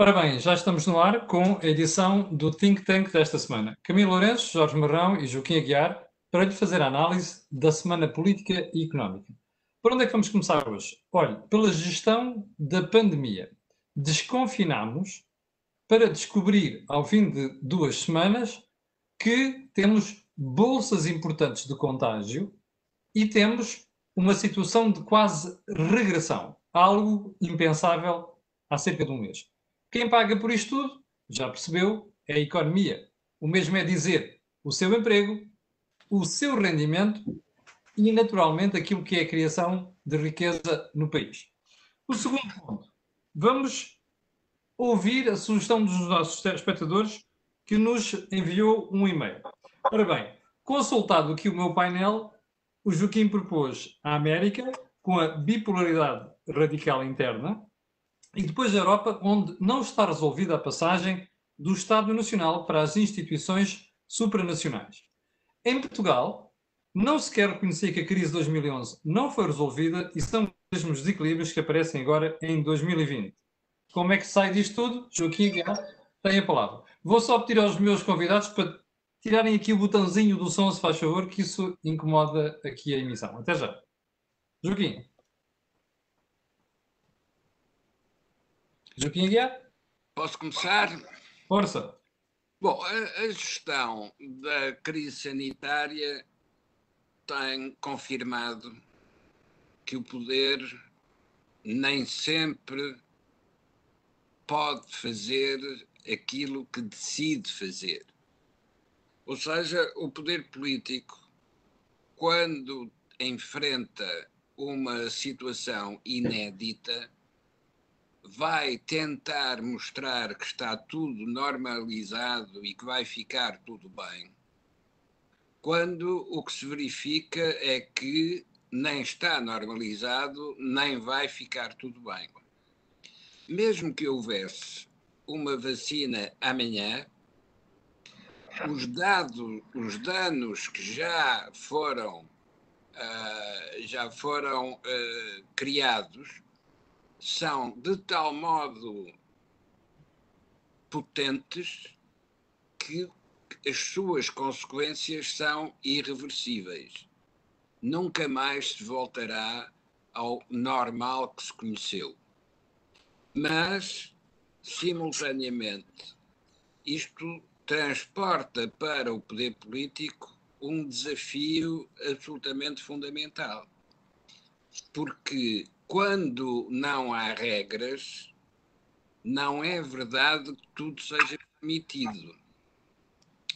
Ora bem, já estamos no ar com a edição do Think Tank desta semana. Camilo Lourenço, Jorge Marrão e Joaquim Aguiar para lhe fazer a análise da semana política e económica. Por onde é que vamos começar hoje? Olhe, pela gestão da pandemia. Desconfinamos para descobrir, ao fim de duas semanas, que temos bolsas importantes de contágio e temos uma situação de quase regressão, algo impensável há cerca de um mês. Quem paga por isto tudo, já percebeu, é a economia. O mesmo é dizer o seu emprego, o seu rendimento e, naturalmente, aquilo que é a criação de riqueza no país. O segundo ponto, vamos ouvir a sugestão dos nossos espectadores que nos enviou um e-mail. Ora bem, consultado aqui o meu painel, o Joaquim propôs a América com a bipolaridade radical interna, e depois a Europa, onde não está resolvida a passagem do Estado Nacional para as instituições supranacionais. Em Portugal, não se quer reconhecer que a crise de 2011 não foi resolvida e são os mesmos desequilíbrios que aparecem agora em 2020. Como é que sai disto tudo? Joaquim tem a palavra. Vou só pedir aos meus convidados para tirarem aqui o botãozinho do som, se faz favor, que isso incomoda aqui a emissão. Até já. Joaquim. Joaquim Aguiar? Posso começar? Força. Bom, a, a, gestão da crise sanitária tem confirmado que o poder nem sempre pode fazer aquilo que decide fazer. Ou seja, o poder político, quando enfrenta uma situação inédita, vai tentar mostrar que está tudo normalizado e que vai ficar tudo bem, quando o que se verifica é que nem está normalizado, nem vai ficar tudo bem. Mesmo que houvesse uma vacina amanhã, os dados, os danos que já foram uh, já foram uh, criados são de tal modo potentes que as suas consequências são irreversíveis. Nunca mais se voltará ao normal que se conheceu. Mas, simultaneamente, isto transporta para o poder político um desafio absolutamente fundamental. Porque quando não há regras, não é verdade que tudo seja permitido.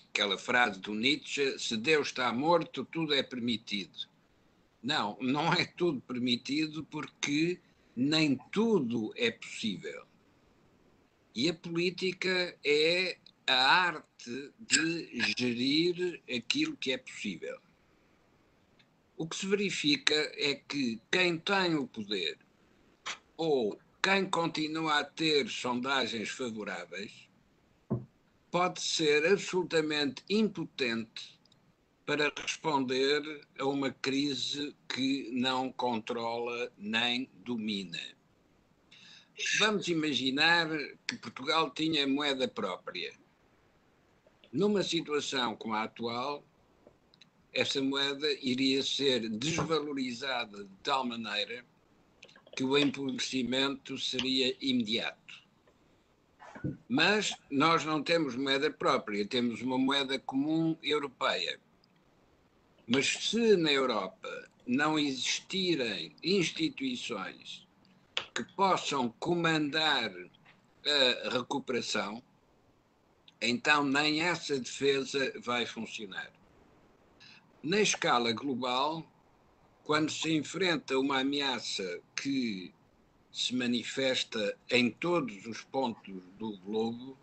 Aquela frase do Nietzsche: se Deus está morto, tudo é permitido. Não, não é tudo permitido porque nem tudo é possível. E a política é a arte de gerir aquilo que é possível. O que se verifica é que quem tem o poder ou quem continua a ter sondagens favoráveis pode ser absolutamente impotente para responder a uma crise que não controla nem domina. Vamos imaginar que Portugal tinha moeda própria. Numa situação como a atual, essa moeda iria ser desvalorizada de tal maneira que o empobrecimento seria imediato. Mas nós não temos moeda própria, temos uma moeda comum europeia. Mas se na Europa não existirem instituições que possam comandar a recuperação, então nem essa defesa vai funcionar. Na escala global, quando se enfrenta uma ameaça que se manifesta em todos os pontos do globo,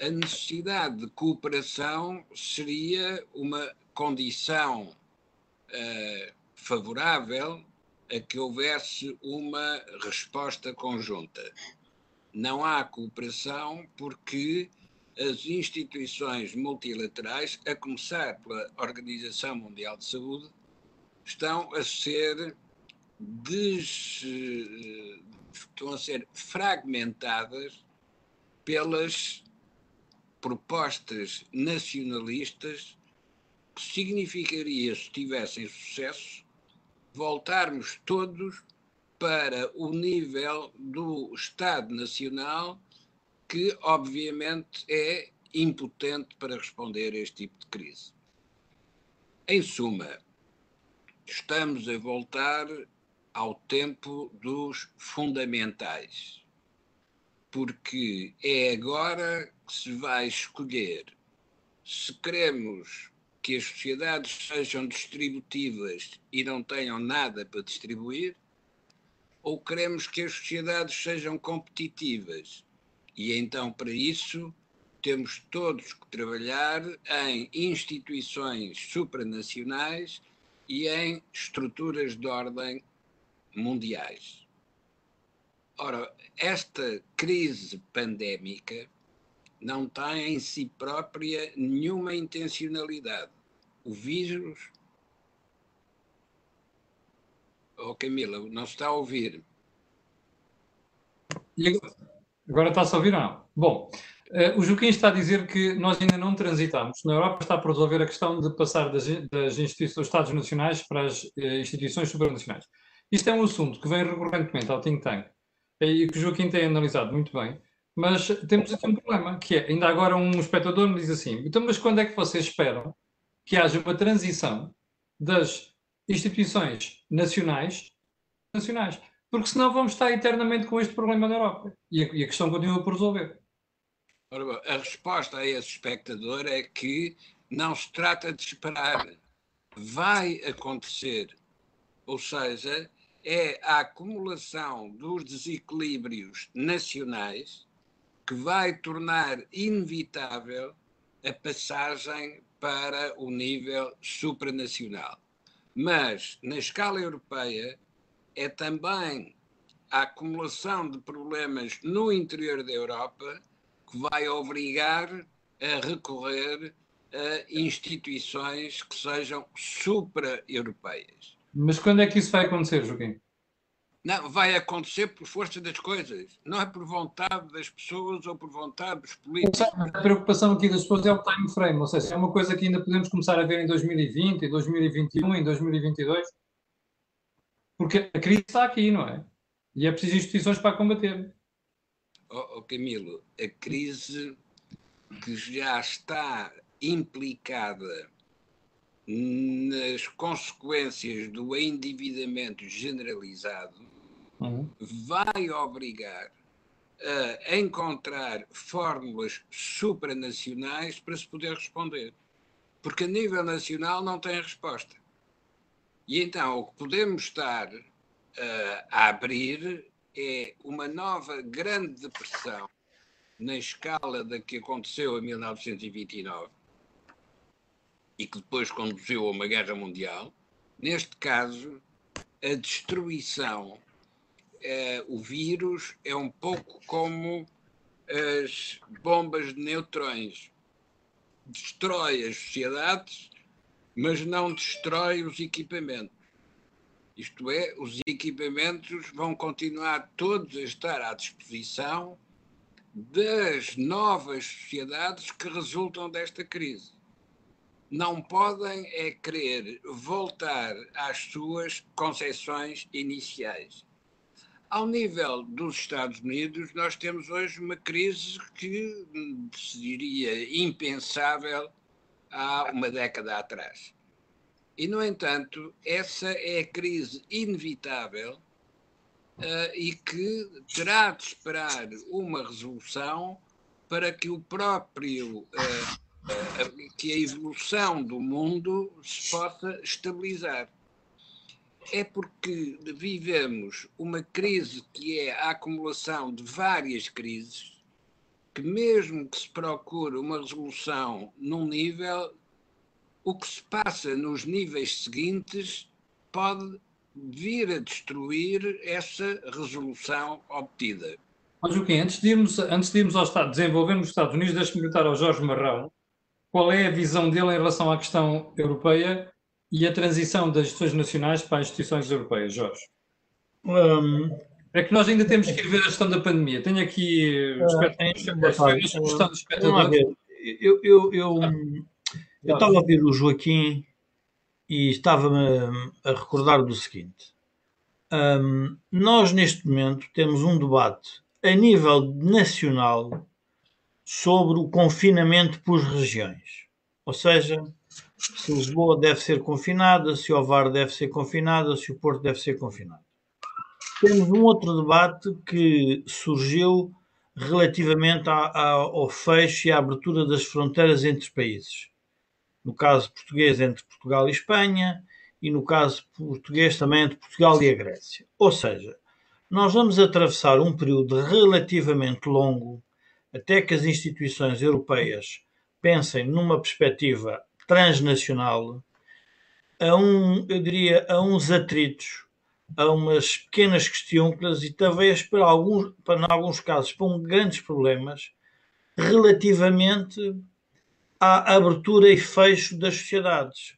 a necessidade de cooperação seria uma condição uh, favorável a que houvesse uma resposta conjunta. Não há cooperação porque as instituições multilaterais, a começar pela Organização Mundial de Saúde, estão a ser des, estão a ser fragmentadas pelas propostas nacionalistas que significaria, se tivessem sucesso, voltarmos todos para o nível do Estado Nacional, que obviamente é impotente para responder a este tipo de crise. Em suma, estamos a voltar ao tempo dos fundamentais, porque é agora que se vai escolher se queremos que as sociedades sejam distributivas e não tenham nada para distribuir, ou queremos que as sociedades sejam competitivas. E então, para isso, temos todos que trabalhar em instituições supranacionais e em estruturas de ordem mundiais. Ora, esta crise pandémica não tem em si própria nenhuma intencionalidade. O vírus. Oh, Camila, não se está a ouvir. Agora está-se a ouvir ou não? Bom, uh, o Joaquim está a dizer que nós ainda não transitamos. Na Europa está por resolver a questão de passar das, das instituições dos Estados nacionais para as uh, instituições supranacionais. Isto é um assunto que vem recorrentemente ao think tank e que o Joaquim tem analisado muito bem. Mas temos aqui um problema, que é, ainda agora um espectador me diz assim, então mas quando é que vocês esperam que haja uma transição das instituições nacionais nacionais? Porque senão vamos estar eternamente com este problema na Europa e a, e a questão continua por resolver. Ora, a resposta a esse espectador é que não se trata de esperar. Vai acontecer. Ou seja, é a acumulação dos desequilíbrios nacionais que vai tornar inevitável a passagem para o nível supranacional. Mas, na escala europeia, é também a acumulação de problemas no interior da Europa que vai obrigar a recorrer a instituições que sejam supra-europeias. Mas quando é que isso vai acontecer, Joaquim? Não, vai acontecer por força das coisas. Não é por vontade das pessoas ou por vontade dos políticos. A preocupação aqui das pessoas é o time frame, ou seja, é uma coisa que ainda podemos começar a ver em 2020, em 2021, em 2022. Porque a crise está aqui, não é? E é preciso instituições para combater. Oh, oh Camilo, a crise que já está implicada nas consequências do endividamento generalizado uhum. vai obrigar a encontrar fórmulas supranacionais para se poder responder. Porque a nível nacional não tem resposta. E então o que podemos estar uh, a abrir é uma nova grande depressão na escala da que aconteceu em 1929 e que depois conduziu a uma guerra mundial. Neste caso, a destruição é, o vírus é um pouco como as bombas de neutrões. Destrói as sociedades, mas não destrói os equipamentos. Isto é, os equipamentos vão continuar todos a estar à disposição das novas sociedades que resultam desta crise. Não podem é querer voltar às suas concepções iniciais ao nível dos Estados Unidos, nós temos hoje uma crise que seria impensável há uma década atrás. E, no entanto, essa é a crise inevitável uh, e que terá de esperar uma resolução para que o próprio uh, que a evolução do mundo se possa estabilizar é porque vivemos uma crise que é a acumulação de várias crises, que mesmo que se procure uma resolução num nível, o que se passa nos níveis seguintes pode vir a destruir essa resolução obtida. Mas Joaquim, antes de irmos, antes de irmos ao Estado, desenvolver nos Estados Unidos, deixe-me perguntar ao Jorge Marrão qual é a visão dele em relação à questão europeia e a transição das instituições nacionais para as instituições europeias, Jorge? Um, É que nós ainda temos que ir ver a questão da pandemia. Tenho aqui de espectadores. Eu, eu, eu, eu estava a ouvir o Joaquim e estava-me a recordar do seguinte. Um, nós, neste momento, temos um debate a nível nacional sobre o confinamento por regiões. Ou seja, se Lisboa deve ser confinada, se o Ovar deve ser confinada, se o Porto deve ser confinado. Temos um outro debate que surgiu relativamente ao fecho e à abertura das fronteiras entre países. No caso português, entre Portugal e Espanha, e no caso português, também entre Portugal e a Grécia. Ou seja, nós vamos atravessar um período relativamente longo até que as instituições europeias pensem numa perspectiva transnacional a um, eu diria, a uns atritos, a umas pequenas questões e talvez para alguns, para em alguns casos, para um grandes problemas relativamente à abertura e fecho das sociedades.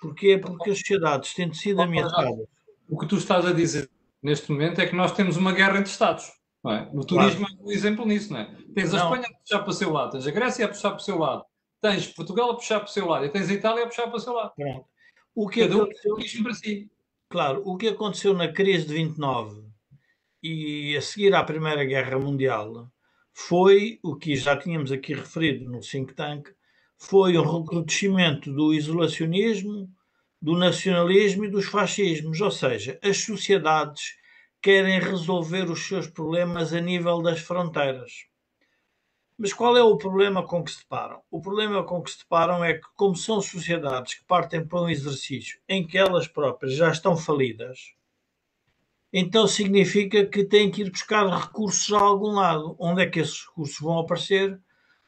Porquê? Porque as sociedades têm sido ameaçadas. O que tu estás a dizer neste momento é que nós temos uma guerra entre Estados. É? O turismo claro. é um exemplo nisso, não é? Tens a não. Espanha a puxar para o seu lado, tens a Grécia a puxar para o seu lado, tens Portugal a puxar para o seu lado e tens a Itália a puxar para o seu lado. Pronto. O que Cada aconteceu, um para si. Claro, o que aconteceu na crise de 29 e a seguir à Primeira Guerra Mundial foi o que já tínhamos aqui referido no think tank, foi o recrudescimento do isolacionismo, do nacionalismo e dos fascismos, ou seja, as sociedades querem resolver os seus problemas a nível das fronteiras. Mas qual é o problema com que se deparam? O problema com que se deparam é que, como são sociedades que partem para um exercício em que elas próprias já estão falidas, então significa que têm que ir buscar recursos a algum lado. Onde é que esses recursos vão aparecer?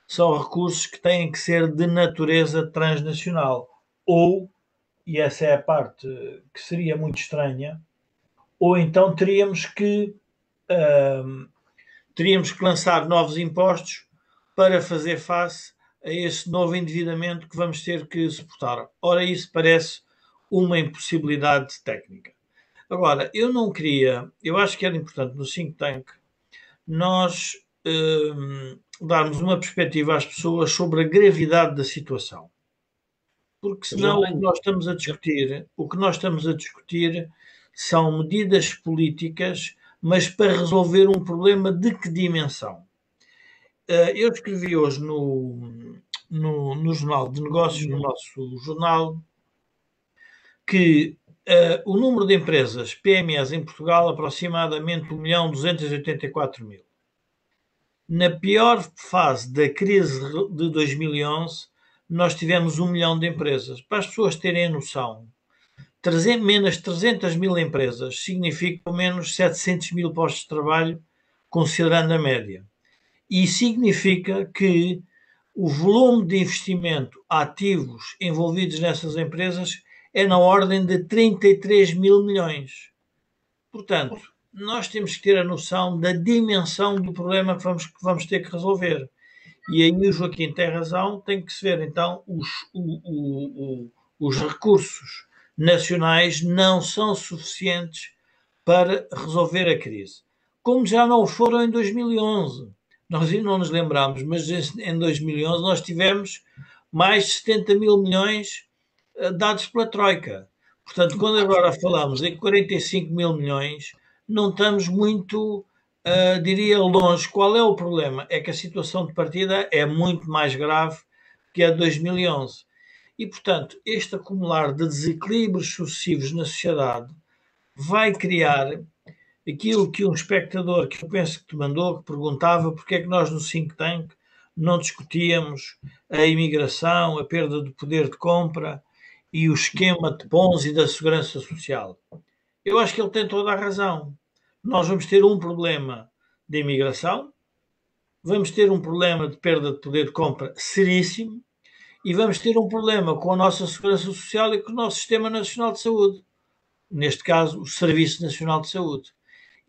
São recursos que têm que ser de natureza transnacional. Ou, e essa é a parte que seria muito estranha, ou então teríamos que uh, teríamos que lançar novos impostos para fazer face a esse novo endividamento que vamos ter que suportar. Ora, isso parece uma impossibilidade técnica. Agora, eu não queria, eu acho que era importante no think tank nós uh, darmos uma perspectiva às pessoas sobre a gravidade da situação. Porque senão o que nós estamos a discutir, o que nós estamos a discutir são medidas políticas, mas para resolver um problema de que dimensão? Eh, eu escrevi hoje no, no, no Jornal de Negócios, no nosso jornal, que uh, o número de empresas PMEs em Portugal aproximadamente 1 milhão 284 mil. Na pior fase da crise de 2011, nós tivemos 1 milhão de empresas. Para as pessoas terem noção, 300, menos 300 mil empresas significam menos 700 mil postos de trabalho, considerando a média. E significa que o volume de investimento ativos envolvidos nessas empresas é na ordem de 33 mil milhões. Portanto, nós temos que ter a noção da dimensão do problema que vamos, que vamos ter que resolver. E aí o Joaquim tem razão, tem que se ver então os, o, o, o, os recursos nacionais não são suficientes para resolver a crise. Como já não foram em 2011. Nós não nos lembramos, mas em 2011 nós tivemos mais de 70 mil milhões eh, dados pela Troika. Portanto, quando agora falamos em 45 mil milhões, não estamos muito, uh, diria, longe. Qual é o problema? É que a situação de partida é muito mais grave que a de 2011. E, portanto, este acumular de desequilíbrios sucessivos na sociedade vai criar aquilo que um espectador, que eu penso que te mandou, que perguntava porque é que nós no think tank não discutíamos a imigração, a perda do poder de compra e o esquema de bons e da segurança social. Eu acho que ele tem toda a razão. Nós vamos ter um problema de imigração, vamos ter um problema de perda de poder de compra seríssimo, e vamos ter um problema com a nossa segurança social e com o nosso Sistema Nacional de Saúde, neste caso, o Serviço Nacional de Saúde.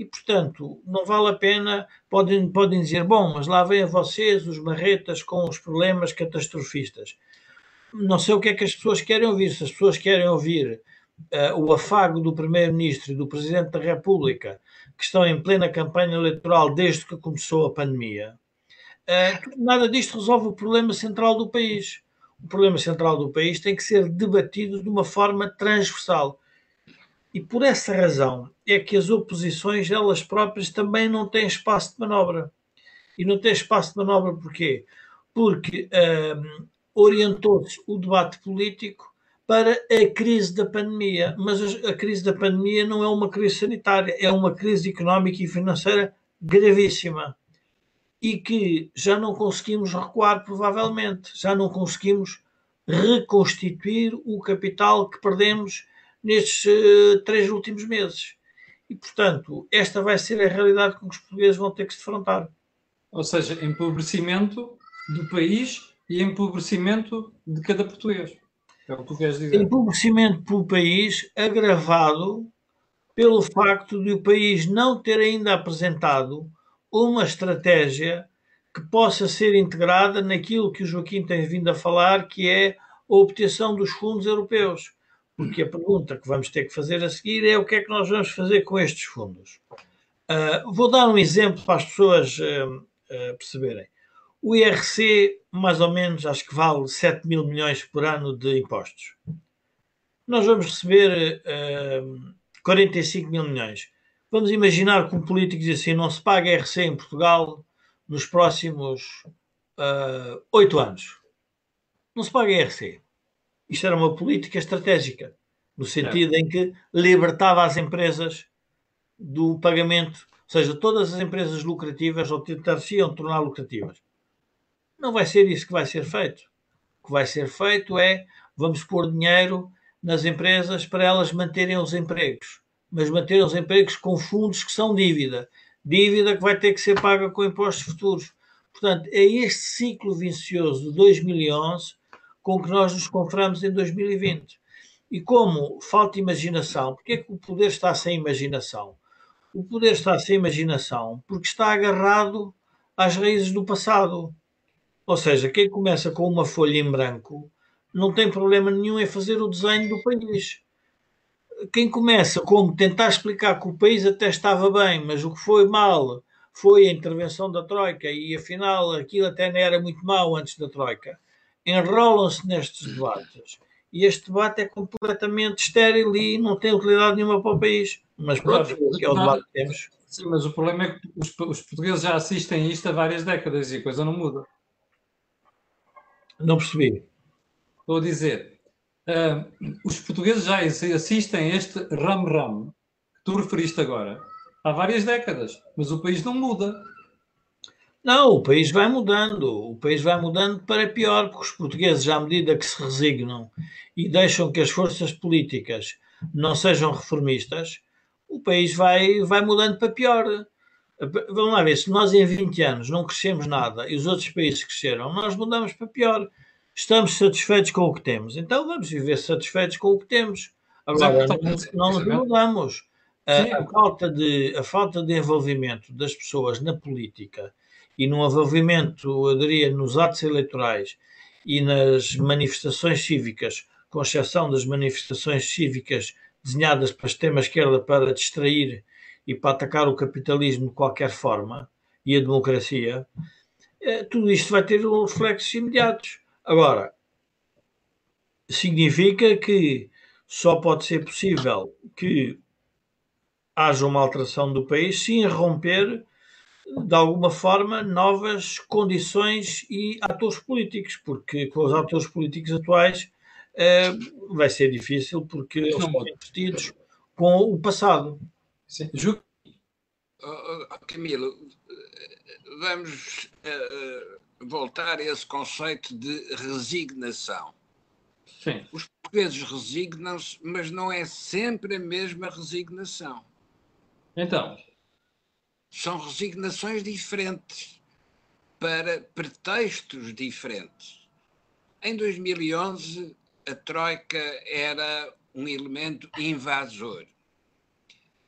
E, portanto, não vale a pena, podem, podem dizer, bom, mas lá vêm vocês, os marretas, com os problemas catastrofistas. Não sei o que é que as pessoas querem ouvir. Se as pessoas querem ouvir uh, o afago do Primeiro-Ministro e do Presidente da República, que estão em plena campanha eleitoral desde que começou a pandemia, uh, nada disto resolve o problema central do país. O problema central do país tem que ser debatido de uma forma transversal. E por essa razão é que as oposições, elas próprias, também não têm espaço de manobra. E não têm espaço de manobra porquê? Porque um, orientou-se o debate político para a crise da pandemia. Mas a crise da pandemia não é uma crise sanitária, é uma crise económica e financeira gravíssima. E que já não conseguimos recuar, provavelmente. Já não conseguimos reconstituir o capital que perdemos nestes uh, três últimos meses. E, portanto, esta vai ser a realidade com que os portugueses vão ter que se defrontar. Ou seja, empobrecimento do país e empobrecimento de cada português. É o que tu queres dizer. Empobrecimento pelo país agravado pelo facto de o país não ter ainda apresentado uma estratégia que possa ser integrada naquilo que o Joaquim tem vindo a falar, que é a obtenção dos fundos europeus. Porque a pergunta que vamos ter que fazer a seguir é o que é que nós vamos fazer com estes fundos. Uh, vou dar um exemplo para as pessoas uh, uh, perceberem. O IRC, mais ou menos, acho que vale 7 mil milhões por ano de impostos. Nós vamos receber uh, 45 mil milhões. Vamos imaginar que um político diz assim: não se paga IRC em Portugal nos próximos uh, 8 anos. Não se paga IRC. Isto era uma política estratégica, no sentido é. em que libertava as empresas do pagamento, ou seja, todas as empresas lucrativas ou tentar-se-iam tornar lucrativas não vai ser isso que vai ser feito. O que vai ser feito é vamos pôr dinheiro nas empresas para elas manterem os empregos, mas manterem os empregos com fundos que são dívida. Dívida que vai ter que ser paga com impostos futuros. Portanto, é este ciclo vicioso de 2011 com que nós nos confrontamos em 2020. E como falta imaginação, porque é que o poder está sem imaginação? O poder está sem imaginação porque está agarrado às raízes do passado. Ou seja, quem começa com uma folha em branco não tem problema nenhum em fazer o desenho do país. Quem começa como tentar explicar que o país até estava bem, mas o que foi mal foi a intervenção da Troika e afinal aquilo até não era muito mal antes da Troika, enrolam-se nestes debates. E este debate é completamente estéril e não tem utilidade nenhuma para o país. Mas pronto, é o debate que temos. Sim, mas o problema é que os, os portugueses já assistem a isto há várias décadas e a coisa não muda. Não percebi. Estou a dizer, uh, os portugueses já assistem a este ram-ram que tu referiste agora há várias décadas, mas o país não muda. Não, o país vai mudando. O país vai mudando para pior, porque os portugueses, à medida que se resignam e deixam que as forças políticas não sejam reformistas, o país vai, vai mudando para pior. Vamos lá ver, se nós em 20 anos não crescemos nada e os outros países cresceram, nós mudamos para pior. Estamos satisfeitos com o que temos, então vamos viver satisfeitos com o que temos. Agora, não, não nos mudamos. A, a, falta de, a falta de envolvimento das pessoas na política e no envolvimento, eu diria, nos atos eleitorais e nas manifestações cívicas, com exceção das manifestações cívicas desenhadas para a extrema-esquerda para distrair e para atacar o capitalismo de qualquer forma e a democracia, eh, tudo isto vai ter reflexos imediatos. Agora, significa que só pode ser possível que haja uma alteração do país se romper de alguma forma novas condições e atores políticos, porque com os atores políticos atuais eh, vai ser difícil porque eles estão investidos com o passado. Sim. Oh, oh, Camilo, vamos uh, voltar a esse conceito de resignação. Sim. Os portugueses resignam-se, mas não é sempre a mesma resignação. Então? São resignações diferentes, para pretextos diferentes. Em 2011, a Troika era um elemento invasor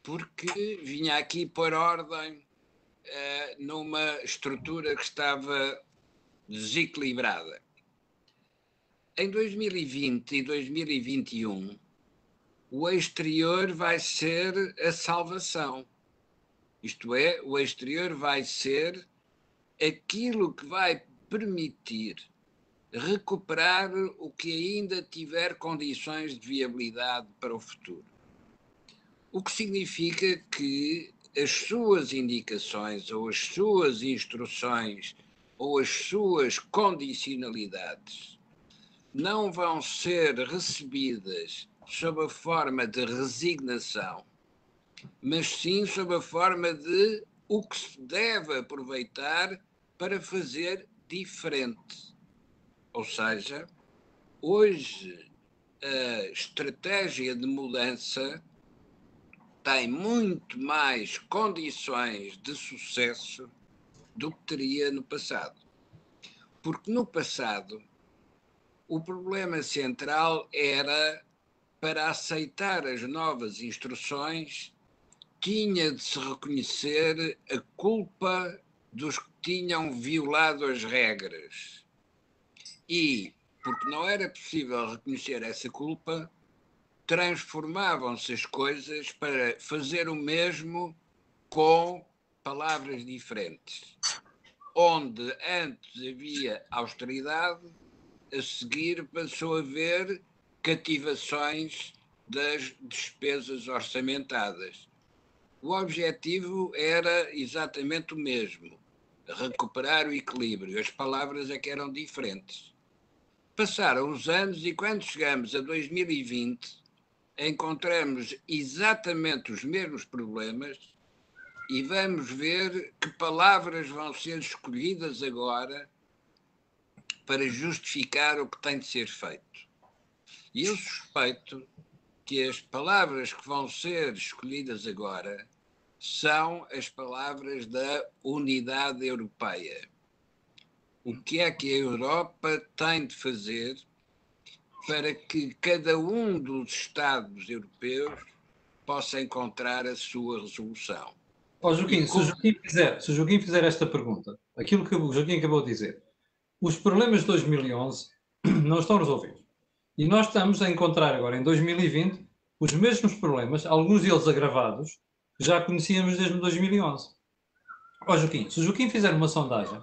porque vinha aqui pôr ordem uh, numa estrutura que estava desequilibrada. Em 2020 e 2021, o exterior vai ser a salvação. Isto é, o exterior vai ser aquilo que vai permitir recuperar o que ainda tiver condições de viabilidade para o futuro. O que significa que as suas indicações ou as suas instruções ou as suas condicionalidades não vão ser recebidas sob a forma de resignação, mas sim sob a forma de o que se deve aproveitar para fazer diferente. Ou seja, hoje a estratégia de mudança tem muito mais condições de sucesso do que teria no passado. Porque no passado o problema central era para aceitar as novas instruções tinha de se reconhecer a culpa dos que tinham violado as regras. E, porque não era possível reconhecer essa culpa, transformavam-se as coisas para fazer o mesmo com palavras diferentes. Onde antes havia austeridade, a seguir passou a haver cativações das despesas orçamentadas. O objetivo era exatamente o mesmo: recuperar o equilíbrio. As palavras é que eram diferentes. Passaram os anos e quando chegamos a 2020, encontramos exatamente os mesmos problemas e vamos ver que palavras vão ser escolhidas agora para justificar o que tem de ser feito. E eu suspeito que as palavras que vão ser escolhidas agora são as palavras da unidade europeia. O que é que a Europa tem de fazer para que cada um dos Estados europeus possa encontrar a sua resolução. Oh, Joaquim, se, o Joaquim fizer, se o Joaquim fizer esta pergunta, aquilo que o Joaquim acabou de dizer, os problemas de 2011 não estão resolvidos. E nós estamos a encontrar agora, em 2020, os mesmos problemas, alguns deles agravados, já conhecíamos desde 2011. Ó Joaquim, se o Joaquim fizer uma sondagem,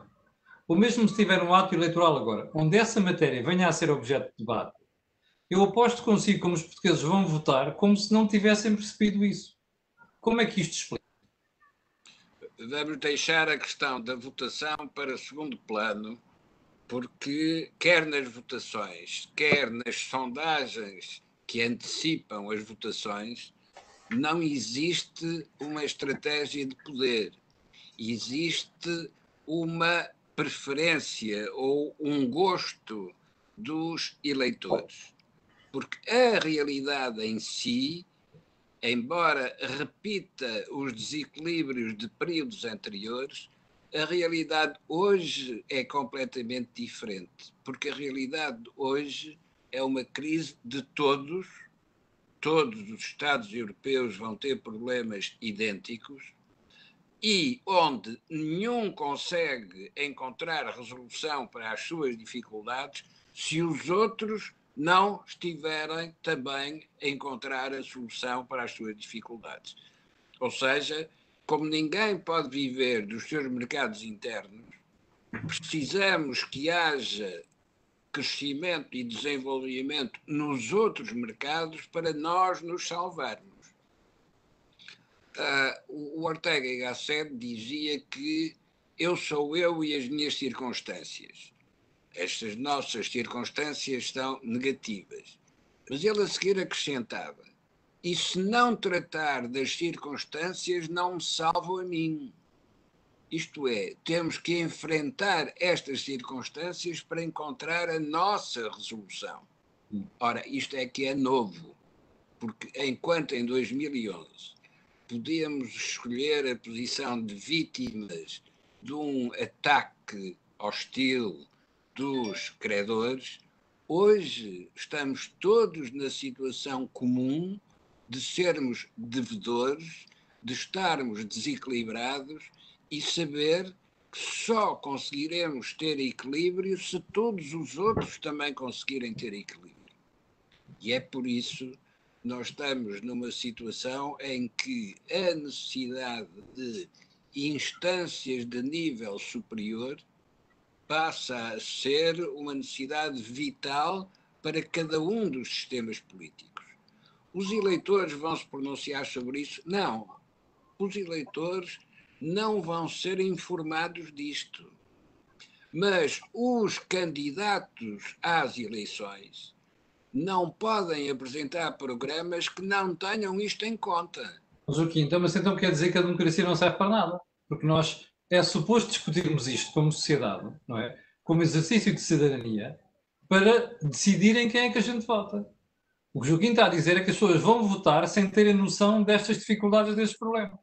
ou mesmo se tiver um ato eleitoral agora, onde essa matéria venha a ser objeto de debate, eu aposto consigo como os portugueses vão votar como se não tivessem percebido isso. Como é que isto explica? Vamos deixar a questão da votação para segundo plano, porque quer nas votações, quer nas sondagens que antecipam as votações, não existe uma estratégia de poder. Existe uma preferência ou um gosto dos eleitores porque a realidade em si, embora repita os desequilíbrios de períodos anteriores, a realidade hoje é completamente diferente, porque a realidade hoje é uma crise de todos, todos os Estados europeus vão ter problemas idênticos e onde nenhum consegue encontrar resolução para as suas dificuldades se os outros não estiverem também a encontrar a solução para as suas dificuldades. Ou seja, como ninguém pode viver dos seus mercados internos, precisamos que haja crescimento e desenvolvimento nos outros mercados para nós nos salvarmos. Uh, o Ortega y Gasset dizia que eu sou eu e as minhas circunstâncias estas nossas circunstâncias são negativas. Mas ele a seguir acrescentava: e se não tratar das circunstâncias, não me salvo a mim. Isto é, temos que enfrentar estas circunstâncias para encontrar a nossa resolução. Ora, isto é que é novo, porque enquanto em 2011 podíamos escolher a posição de vítimas de um ataque hostil dos credores, hoje estamos todos na situação comum de sermos devedores, de estarmos desequilibrados e saber que só conseguiremos ter equilíbrio se todos os outros também conseguirem ter equilíbrio. E é por isso nós estamos numa situação em que a necessidade de instâncias de nível superior passa a ser uma necessidade vital para cada um dos sistemas políticos. Os eleitores vão se pronunciar sobre isso? Não. Os eleitores não vão ser informados disto. Mas os candidatos às eleições não podem apresentar programas que não tenham isto em conta. Joaquim, então, mas então quer dizer que a democracia não serve para nada? Porque nós é suposto discutirmos isto como sociedade, não é? Como exercício de cidadania, para decidirem quem é que a gente vota. O que o Joaquim está a dizer é que as pessoas vão votar sem terem noção destas dificuldades, destes problemas.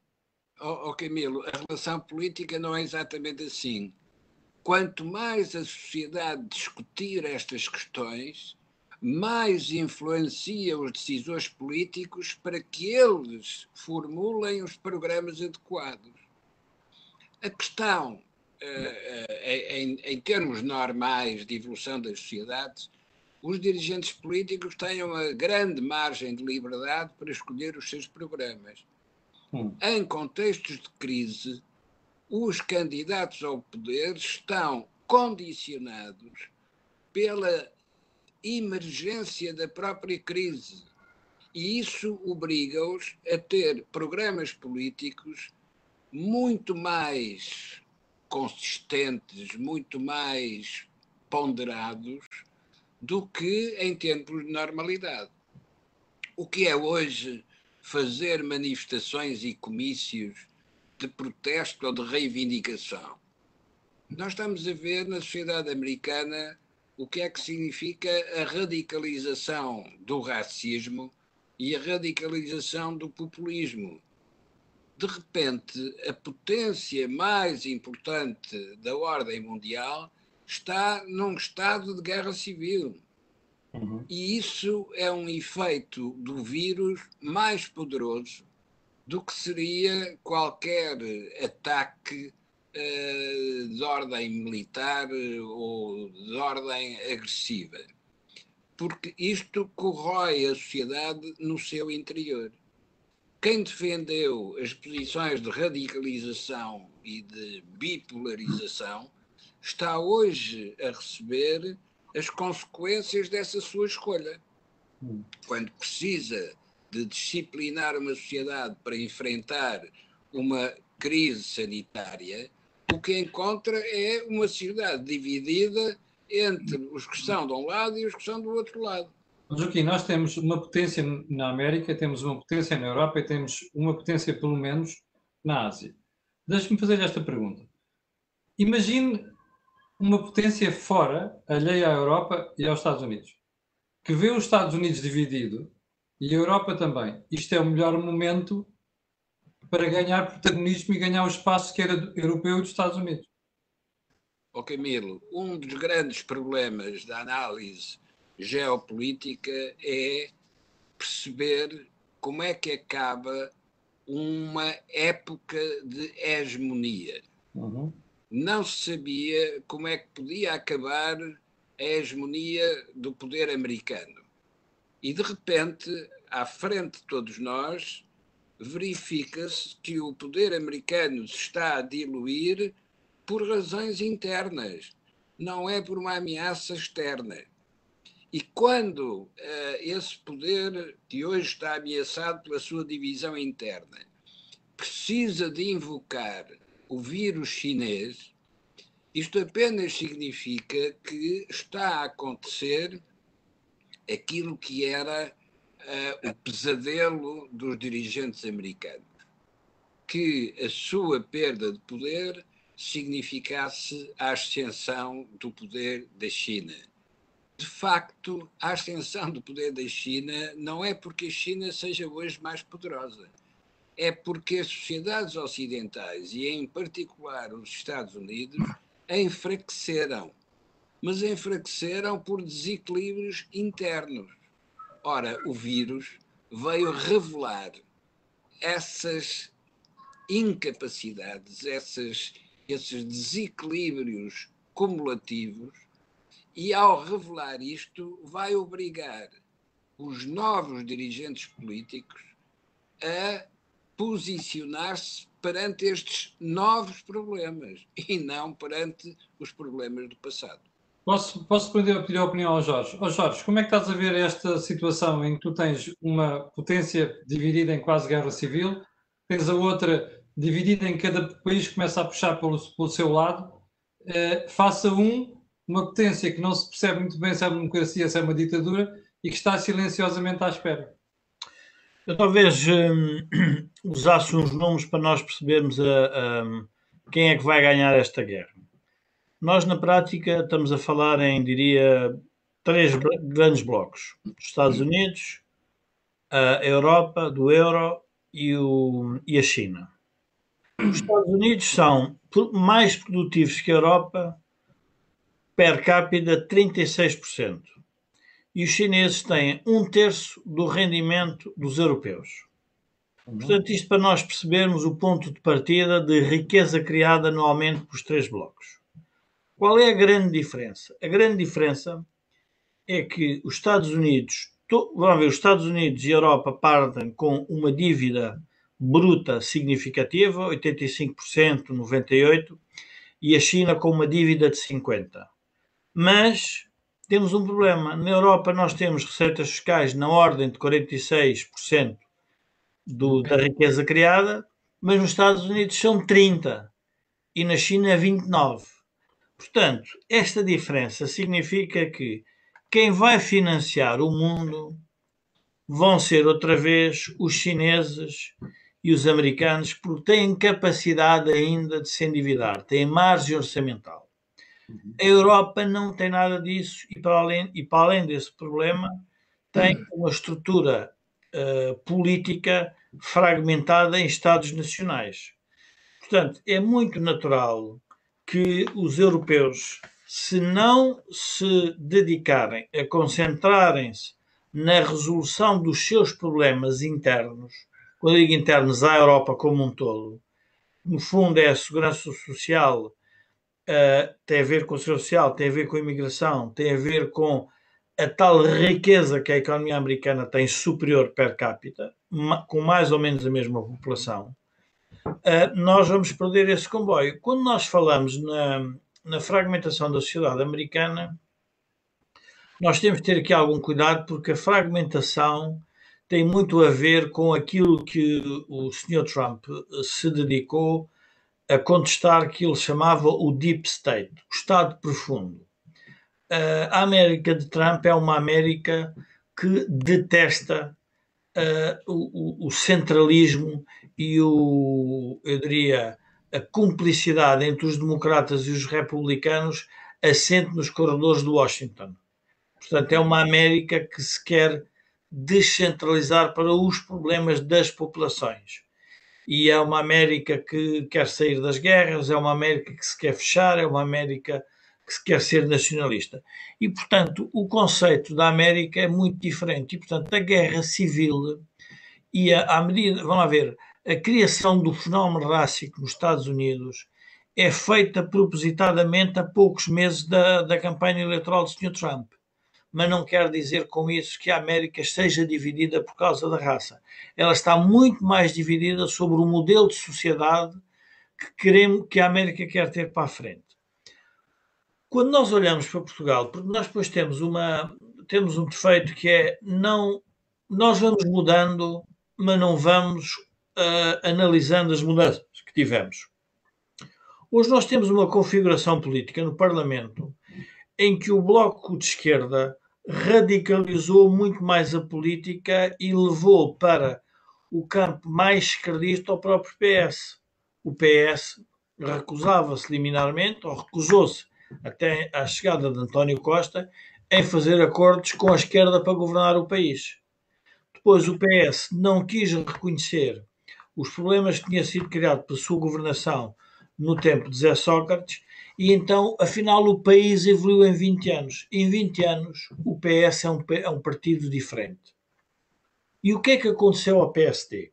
Oh, oh Camilo, a relação política não é exatamente assim. Quanto mais a sociedade discutir estas questões, mais influencia os decisores políticos para que eles formulem os programas adequados. A questão, uh, em, em, termos normais de evolução das sociedades, os dirigentes políticos têm uma grande margem de liberdade para escolher os seus programas. Hum. Em contextos de crise, os candidatos ao poder estão condicionados pela emergência da própria crise. E isso obriga-os a ter programas políticos muito mais consistentes, muito mais ponderados do que em tempos de normalidade. O que é hoje fazer manifestações e comícios de protesto ou de reivindicação? Nós estamos a ver na sociedade americana o que é que significa a radicalização do racismo e a radicalização do populismo. De repente, a potência mais importante da ordem mundial está num estado de guerra civil. Uhum. E isso é um efeito do vírus mais poderoso do que seria qualquer ataque eh, de ordem militar eh, ou de ordem agressiva, porque isto corrói a sociedade no seu interior. Quem defendeu as posições de radicalização e de bipolarização está hoje a receber as consequências dessa sua escolha. Hum. Quando precisa de disciplinar uma sociedade para enfrentar uma crise sanitária, o que encontra é uma sociedade dividida entre os que são de um lado e os que são do outro lado. Joaquim, nós temos uma potência na América, temos uma potência na Europa e temos uma potência, pelo menos, na Ásia. Deixe-me fazer esta pergunta. Imagine uma potência fora, alheia à Europa e aos Estados Unidos, que vê os Estados Unidos dividido e a Europa também. Isto é o melhor momento para ganhar protagonismo e ganhar o espaço que era europeu dos Estados Unidos. Ó oh Camilo, um dos grandes problemas da análise geopolítica é perceber como é que acaba uma época de hegemonia. Uhum. Não se sabia como é que podia acabar a hegemonia do poder americano. E de repente, à frente de todos nós, verifica-se que o poder americano se está a diluir por razões internas, não é por uma ameaça externa. E quando uh, esse poder, que hoje está ameaçado pela sua divisão interna, precisa de invocar o vírus chinês, isto apenas significa que está a acontecer aquilo que era uh, o pesadelo dos dirigentes americanos, que a sua perda de poder significasse a ascensão do poder da China. De facto, a ascensão do poder da China não é porque a China seja hoje mais poderosa, é porque as sociedades ocidentais, e em particular os Estados Unidos, enfraqueceram. Mas enfraqueceram por desequilíbrios internos. Ora, o vírus veio revelar essas incapacidades, essas, esses desequilíbrios cumulativos, e ao revelar isto, vai obrigar os novos dirigentes políticos a posicionar-se perante estes novos problemas e não perante os problemas do passado. Posso, posso pedir a opinião ao Jorge? Ó Jorge, como é que estás a ver esta situação em que tu tens uma potência dividida em quase guerra civil, tens a outra dividida em cada país começa a puxar pelo, pelo seu lado, eh, faça um, uma potência que não se percebe muito bem se é uma democracia, se é uma ditadura, e que está silenciosamente à espera. Eu talvez hum, usasse uns nomes para nós percebermos a, a, quem é que vai ganhar esta guerra. Nós, na prática, estamos a falar em, diria, três grandes blocos: os Estados Unidos, a Europa, do euro e, o, e a China. Os Estados Unidos são mais produtivos que a Europa, per capita 36% e os chineses têm um terço do rendimento dos europeus. Portanto, isto para nós percebermos o ponto de partida de riqueza criada anualmente pelos três blocos. Qual é a grande diferença? A grande diferença é que os Estados Unidos, vamos ver, os Estados Unidos e a Europa partem com uma dívida bruta significativa, 85%, 98%, e a China com uma dívida de 50%. Mas temos um problema. Na Europa nós temos receitas fiscais na ordem de 46% do, da riqueza criada, mas nos Estados Unidos são 30% e na China é 29%. Portanto, esta diferença significa que quem vai financiar o mundo vão ser outra vez os chineses e os americanos, porque têm capacidade ainda de se endividar, têm margem orçamental. A Europa não tem nada disso e para além, e para além desse problema tem uma estrutura uh, política fragmentada em Estados nacionais. Portanto, é muito natural que os europeus, se não se dedicarem a concentrarem-se na resolução dos seus problemas internos, quando digo internos, à Europa como um todo, no fundo é a segurança social, uh, tem a ver com o social, tem a ver com a imigração, tem a ver com a tal riqueza que a economia americana tem superior per capita, com mais ou menos a mesma população, uh, nós vamos perder esse comboio. Quando nós falamos na, na fragmentação da sociedade americana, nós temos de ter aqui algum cuidado porque a fragmentação tem muito a ver com aquilo que o Sr. Trump se dedicou a contestar que ele chamava o Deep State, o Estado Profundo. a América de Trump é uma América que detesta uh, o, o, centralismo e o, eu diria, a cumplicidade entre os democratas e os republicanos assente nos corredores de Washington. Portanto, é uma América que se quer descentralizar para os problemas das populações e é uma América que quer sair das guerras, é uma América que se quer fechar, é uma América que se quer ser nacionalista. E, portanto, o conceito da América é muito diferente. E, portanto, a guerra civil e a, medida, lá ver, a criação do fenómeno rássico nos Estados Unidos é feita propositadamente a poucos meses da, da campanha eleitoral do Sr. Trump mas não quer dizer com isso que a América esteja dividida por causa da raça. Ela está muito mais dividida sobre o modelo de sociedade que queremos que a América quer ter para a frente. Quando nós olhamos para Portugal, porque nós depois temos uma temos um defeito que é não nós vamos mudando, mas não vamos uh, analisando as mudanças que tivemos. Hoje nós temos uma configuração política no Parlamento em que o Bloco de Esquerda radicalizou muito mais a política e levou para o campo mais esquerdista o próprio PS. O PS recusava-se liminarmente, ou recusou-se até à chegada de António Costa, em fazer acordos com a esquerda para governar o país. Depois o PS não quis reconhecer os problemas que tinha sido criado pela sua governação no tempo de Zé Sócrates e então, afinal, o país evoluiu em 20 anos. Em 20 anos, o PS é um, é um partido diferente. E o que é que aconteceu ao PSD?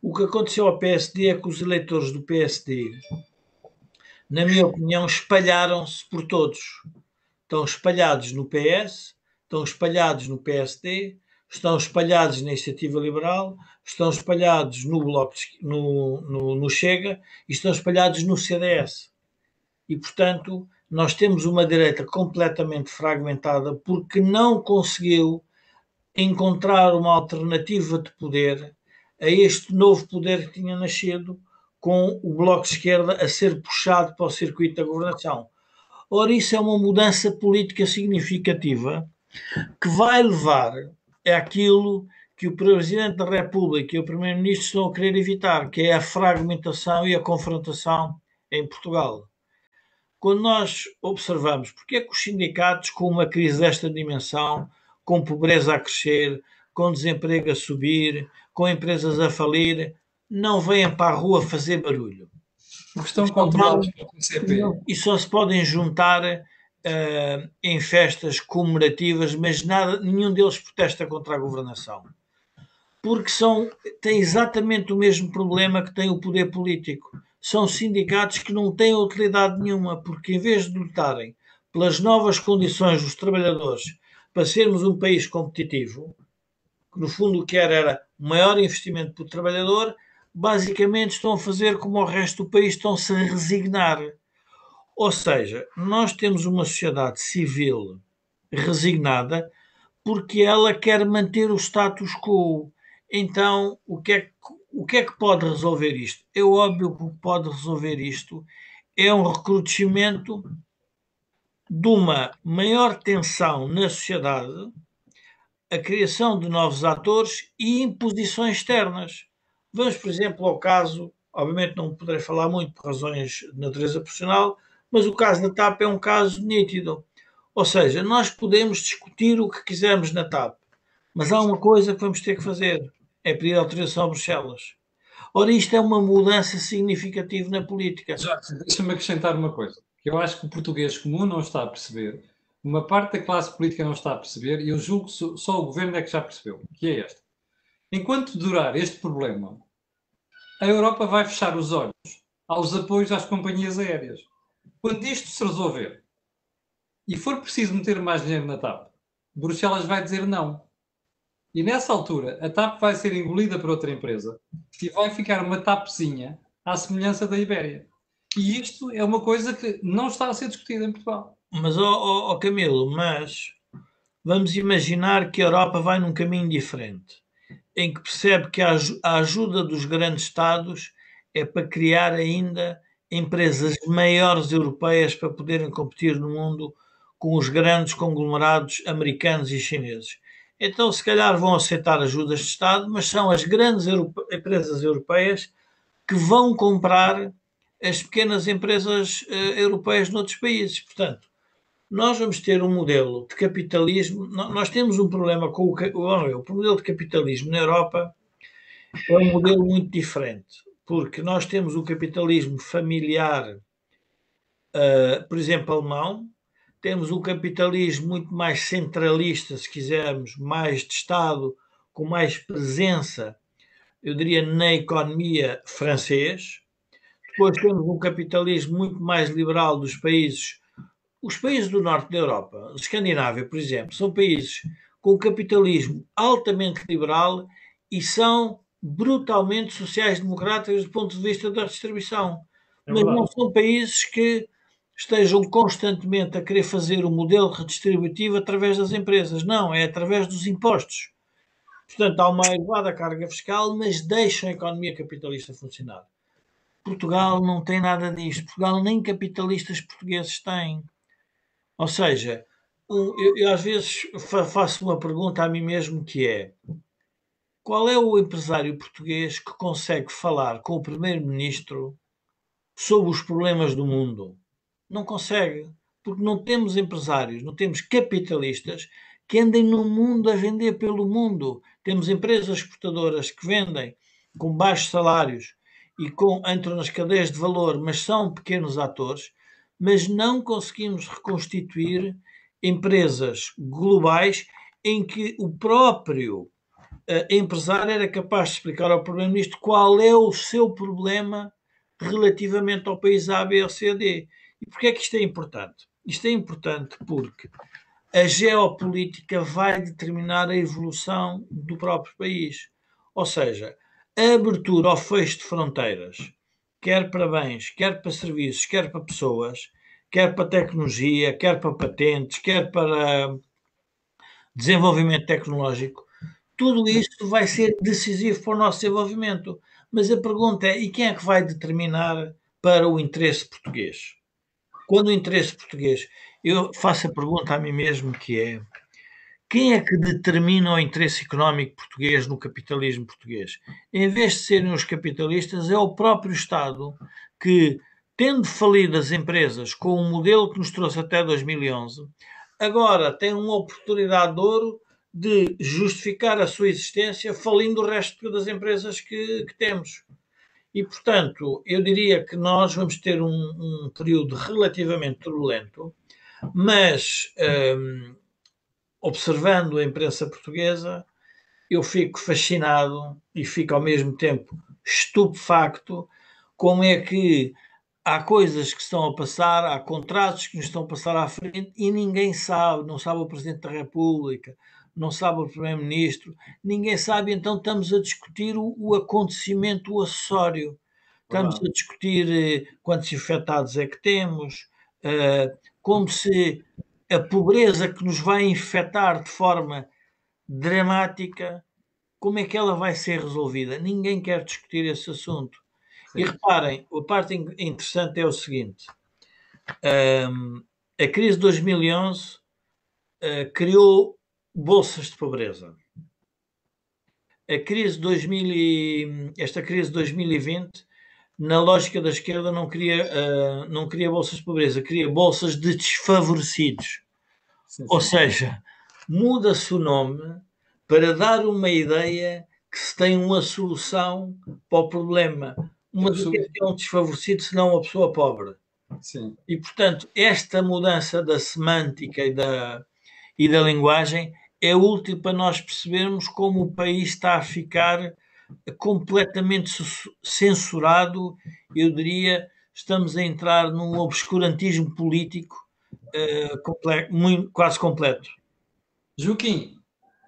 O que aconteceu ao PSD é que os eleitores do PSD, na minha opinião, espalharam-se por todos. Estão espalhados no PS, estão espalhados no PSD, estão espalhados na Iniciativa Liberal, estão espalhados no Bloco no, no, no Chega e estão espalhados no CDS. E, portanto, nós temos uma direita completamente fragmentada porque não conseguiu encontrar uma alternativa de poder a este novo poder que tinha nascido com o Bloco de Esquerda a ser puxado para o circuito da governação. Ora, isso é uma mudança política significativa que vai levar àquilo que o Presidente da República e o Primeiro-Ministro estão a querer evitar, que é a fragmentação e a confrontação em Portugal. Quando nós observamos porque é que os sindicatos, com uma crise desta dimensão, com pobreza a crescer, com desemprego a subir, com empresas a falir, não vêm para a rua fazer barulho. Porque estão controlados pelo CP. E só se podem juntar uh, em festas comemorativas, mas nada, nenhum deles protesta contra a governação. Porque são, têm exatamente o mesmo problema que tem o poder político. São sindicatos que não têm utilidade nenhuma, porque em vez de lutarem pelas novas condições dos trabalhadores para sermos um país competitivo, que no fundo o que era era maior investimento para o trabalhador, basicamente estão a fazer como o resto do país, estão-se a resignar. Ou seja, nós temos uma sociedade civil resignada porque ela quer manter o status quo. Então, o que é que, o que, é que pode resolver isto? É óbvio que pode resolver isto é um recrudescimento de uma maior tensão na sociedade, a criação de novos atores e imposições externas. Vamos, por exemplo, ao caso, obviamente não poderei falar muito por razões de natureza profissional, mas o caso da TAP é um caso nítido. Ou seja, nós podemos discutir o que quisermos na TAP, mas há uma coisa que vamos ter que fazer: é pedir autorização a Bruxelas. Ora, isto é uma mudança significativa na política. Deixa-me acrescentar uma coisa que eu acho que o português comum não está a perceber, uma parte da classe política não está a perceber, e eu julgo que só o governo é que já percebeu, que é esta. Enquanto durar este problema, a Europa vai fechar os olhos aos apoios às companhias aéreas. Quando isto se resolver e for preciso meter mais dinheiro na TAP, Bruxelas vai dizer não. E nessa altura, a TAP vai ser engolida por outra empresa e vai ficar uma TAPzinha à semelhança da Ibéria. E isto é uma coisa que não está a ser discutida em Portugal. Mas, ó oh, oh, Camilo, mas vamos imaginar que a Europa vai num caminho diferente, em que percebe que a, a ajuda dos grandes Estados é para criar ainda empresas maiores europeias para poderem competir no mundo com os grandes conglomerados americanos e chineses. Então, se calhar, vão aceitar ajudas de Estado, mas são as grandes empresas europeias que vão comprar as pequenas empresas uh, europeias noutros países. Portanto, nós vamos ter um modelo de capitalismo. Nós temos um problema com o, o modelo de capitalismo na Europa é um modelo muito diferente, porque nós temos o capitalismo familiar, uh, por exemplo, alemão, temos um capitalismo muito mais centralista, se quisermos, mais de Estado, com mais presença, eu diria, na economia francês, depois temos um capitalismo muito mais liberal dos países. Os países do norte da Europa, Escandinávia, por exemplo, são países com capitalismo altamente liberal e são brutalmente sociais-democratas do ponto de vista da distribuição. É Mas não são países que estejam constantemente a querer fazer o um modelo redistributivo através das empresas. Não, é através dos impostos. Portanto, há uma elevada carga fiscal, mas deixam a economia capitalista funcionar. Portugal não tem nada disto. Portugal nem capitalistas portugueses têm. Ou seja, eu, eu, às vezes faço uma pergunta a mim mesmo que é qual é o empresário português que consegue falar com o primeiro-ministro sobre os problemas do mundo? Não consegue, porque não temos empresários, não temos capitalistas que andem no mundo a vender pelo mundo. Temos empresas exportadoras que vendem com baixos salários e com, entram nas cadeias de valor, mas são pequenos atores, mas não conseguimos reconstituir empresas globais em que o próprio uh, empresário era capaz de explicar ao Primeiro-Ministro qual é o seu problema relativamente ao país A, B ou C, D. E porquê é que isto é importante? Isto é importante porque a geopolítica vai determinar a evolução do próprio país. Ou seja, a abertura ao fecho de fronteiras, quer para bens, quer para serviços, quer para pessoas, quer para tecnologia, quer para patentes, quer para desenvolvimento tecnológico, tudo isto vai ser decisivo para o nosso desenvolvimento. Mas a pergunta é: e quem é que vai determinar para o interesse português? Quando o interesse português, eu faço a pergunta a mim mesmo que é: quem é que determina o interesse económico português no capitalismo português? Em vez de serem os capitalistas, é o próprio Estado que, tendo falido as empresas com o modelo que nos trouxe até 2011, agora tem uma oportunidade de ouro de justificar a sua existência falindo o resto das empresas que, que temos. E, portanto, eu diria que nós vamos ter um, um período relativamente turbulento, mas um, observando a imprensa portuguesa, eu fico fascinado e fico ao mesmo tempo estupefacto como é que há coisas que estão a passar, há contratos que nos estão a passar à frente e ninguém sabe, não sabe o Presidente da República, não sabe o Primeiro-Ministro, ninguém sabe, então estamos a discutir o, o acontecimento o acessório. Estamos a discutir eh, quantos infectados é que temos, eh, como se a pobreza que nos vai infectar de forma dramática, como é que ela vai ser resolvida? Ninguém quer discutir esse assunto. Sim. E reparem, a parte interessante é o seguinte: um, a crise de 2011 uh, criou bolsas de pobreza. A crise 2000 esta crise de 2020, na lógica da esquerda, não queria, uh, não queria bolsas de pobreza, queria bolsas de desfavorecidos. Sim, sim. Ou seja, muda-se o nome para dar uma ideia que se tem uma solução para o problema. Uma pessoa... é um desfavorecido, senão uma pessoa pobre. Sim. E, portanto, esta mudança da semântica e da, e da linguagem é útil para nós percebermos como o país está a ficar completamente censurado. Eu diria, estamos a entrar num obscurantismo político uh, muito, quase completo. Joaquim,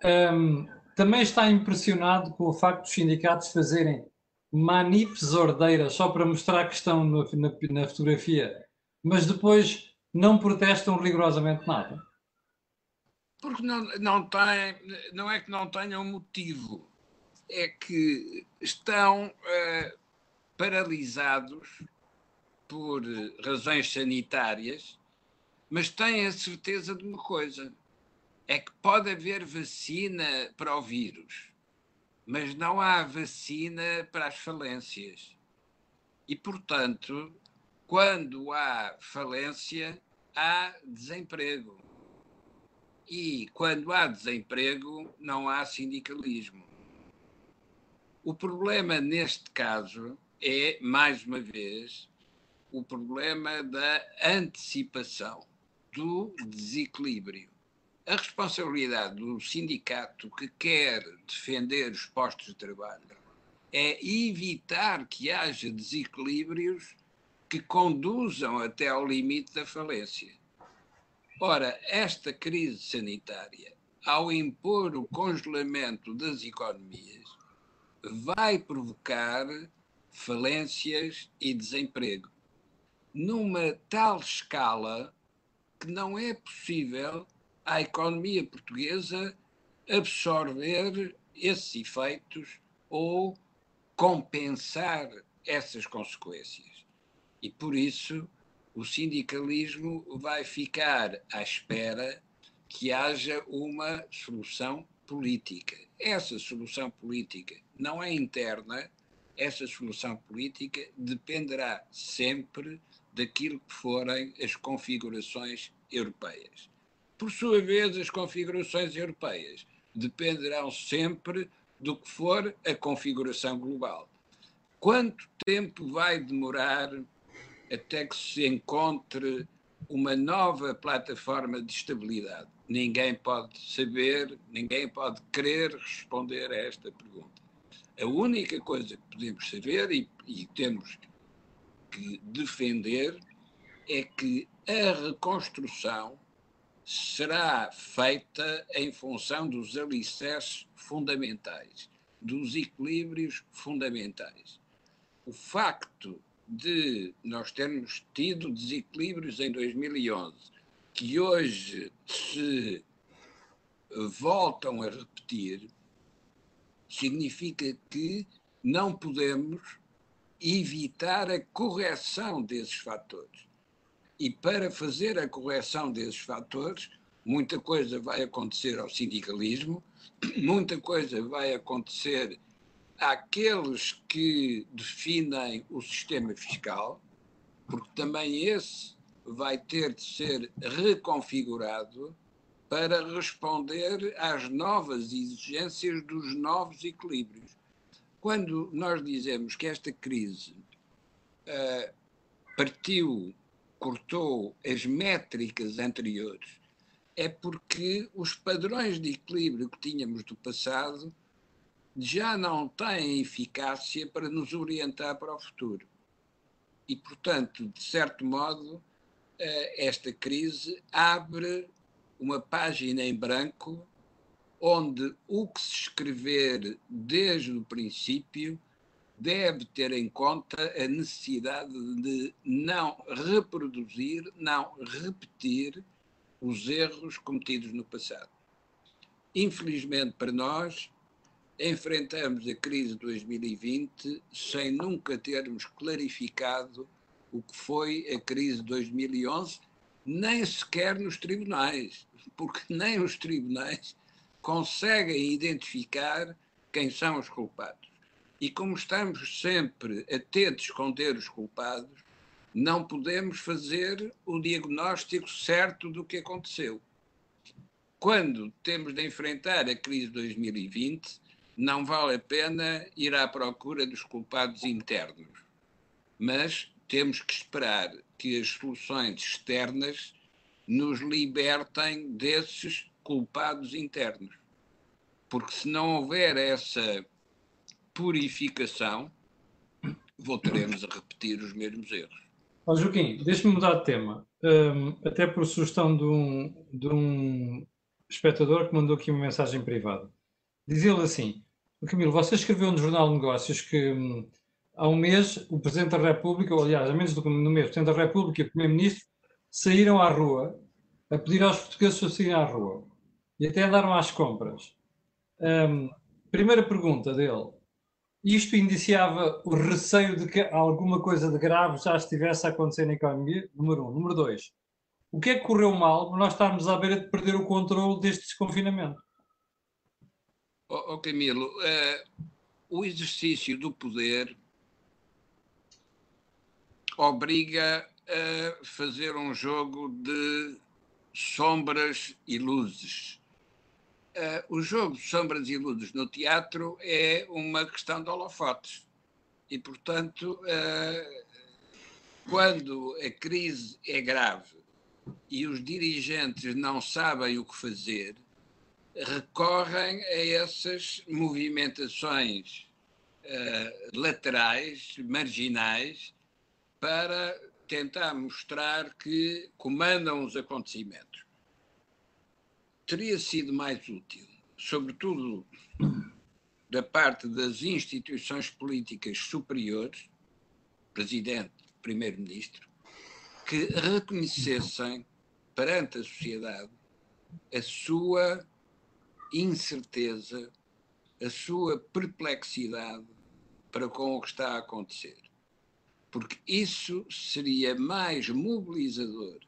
um, também está impressionado com o facto dos sindicatos fazerem manifes ordeiras só para mostrar que estão no, na, na fotografia, mas depois não protestam rigorosamente nada? Porque não, não, tem, não é que não tenham motivo, é que estão uh, paralisados por razões sanitárias, mas têm a certeza de uma coisa: é que pode haver vacina para o vírus, mas não há vacina para as falências. E, portanto, quando há falência, há desemprego. E quando há desemprego, não há sindicalismo. O problema neste caso é, mais uma vez, o problema da antecipação, do desequilíbrio. A responsabilidade do sindicato que quer defender os postos de trabalho é evitar que haja desequilíbrios que conduzam até ao limite da falência. Ora, esta crise sanitária, ao impor o congelamento das economias, vai provocar falências e desemprego numa tal escala que não é possível à economia portuguesa absorver esses efeitos ou compensar essas consequências. E por isso o sindicalismo vai ficar à espera que haja uma solução política. Essa solução política não é interna, essa solução política dependerá sempre daquilo que forem as configurações europeias. Por sua vez, as configurações europeias dependerão sempre do que for a configuração global. Quanto tempo vai demorar até que se encontre uma nova plataforma de estabilidade? Ninguém pode saber, ninguém pode querer responder a esta pergunta. A única coisa que podemos saber e, e temos que defender é que a reconstrução será feita em função dos alicerces fundamentais, dos equilíbrios fundamentais. O facto de nós termos tido desequilíbrios em 2011, que hoje se voltam a repetir, significa que não podemos evitar a correção desses fatores. E para fazer a correção desses fatores, muita coisa vai acontecer ao sindicalismo, muita coisa vai acontecer àqueles que definem o sistema fiscal, porque também esse vai ter de ser reconfigurado para responder às novas exigências dos novos equilíbrios. Quando nós dizemos que esta crise uh, partiu, cortou as métricas anteriores, é porque os padrões de equilíbrio que tínhamos do passado já não têm eficácia para nos orientar para o futuro. E, portanto, de certo modo, eh, esta crise abre uma página em branco onde o que se escrever desde o princípio deve ter em conta a necessidade de não reproduzir, não repetir os erros cometidos no passado. Infelizmente para nós, enfrentamos a crise de 2020 sem nunca termos clarificado o que foi a crise de 2011, nem sequer nos tribunais, porque nem os tribunais conseguem identificar quem são os culpados. E como estamos sempre a ter de esconder os culpados, não podemos fazer o diagnóstico certo do que aconteceu. Quando temos de enfrentar a crise de 2020, não vale a pena ir à procura dos culpados internos, mas temos que esperar que as soluções externas nos libertem desses culpados internos. Porque se não houver essa purificação, voltaremos a repetir os mesmos erros. Oh, Joaquim, deixe-me mudar de tema. Um, até por sugestão de um, de um espectador que mandou aqui uma mensagem privada. Diz ele assim: Camilo, você escreveu no Jornal de Negócios que hum, há um mês o Presidente da República, ou aliás, há menos do que no mês, o Presidente da República e o Primeiro-Ministro saíram à rua a pedir aos portugueses para saírem à rua e até andaram às compras. Um, primeira pergunta dele: isto indiciava o receio de que alguma coisa de grave já estivesse a acontecer na economia? Número um. Número dois: o que é que correu mal por nós estarmos à beira de perder o controle deste desconfinamento? Oh, oh Camilo, uh, o exercício do poder obriga a fazer um jogo de sombras e luzes. Uh, o jogo de sombras e luzes no teatro é uma questão de holofotes. E, portanto, uh, quando a crise é grave e os dirigentes não sabem o que fazer, recorrem a essas movimentações uh, laterais, marginais, para tentar mostrar que comandam os acontecimentos. Teria sido mais útil, sobretudo da parte das instituições políticas superiores, Presidente, Primeiro-Ministro, que reconhecessem perante a sociedade a sua incerteza, a sua perplexidade para com o que está a acontecer porque isso seria mais mobilizador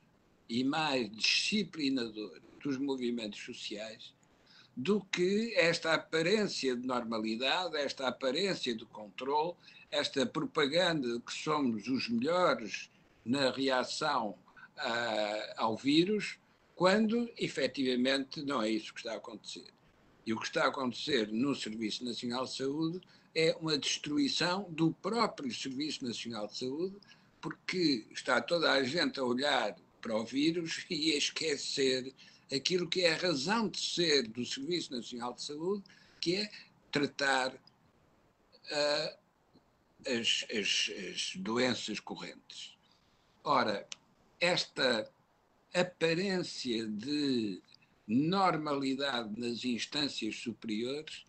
e mais disciplinador dos movimentos sociais do que esta aparência de normalidade, esta aparência de controle, esta propaganda de que somos os melhores na reação uh, ao vírus, quando efetivamente não é isso que está a acontecer. E o que está a acontecer no Serviço Nacional de Saúde é uma destruição do próprio Serviço Nacional de Saúde, porque está toda a gente a olhar para o vírus e a esquecer aquilo que é a razão de ser do Serviço Nacional de Saúde, que é tratar uh, as, as, as doenças correntes. Ora, esta aparência de normalidade nas instâncias superiores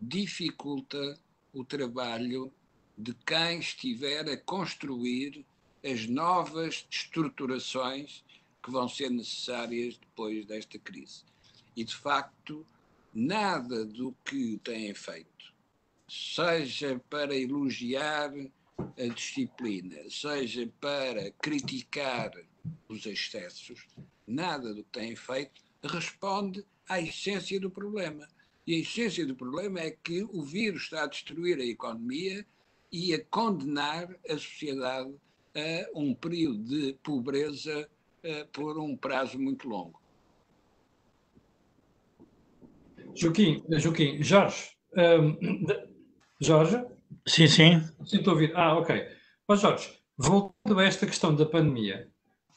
dificulta o trabalho de quem estiver a construir as novas estruturações que vão ser necessárias depois desta crise. E, de facto, nada do que têm feito, seja para elogiar a disciplina, seja para criticar os excessos, nada do que têm feito responde à essência do problema. E a essência do problema é que o vírus está a destruir a economia e a condenar a sociedade a um período de pobreza uh, por um prazo muito longo. Joaquim, Joaquim Jorge, um, Jorge? Sim, sim. Sinto ouvir. Ah, ok. Mas Jorge, voltando a esta questão da pandemia,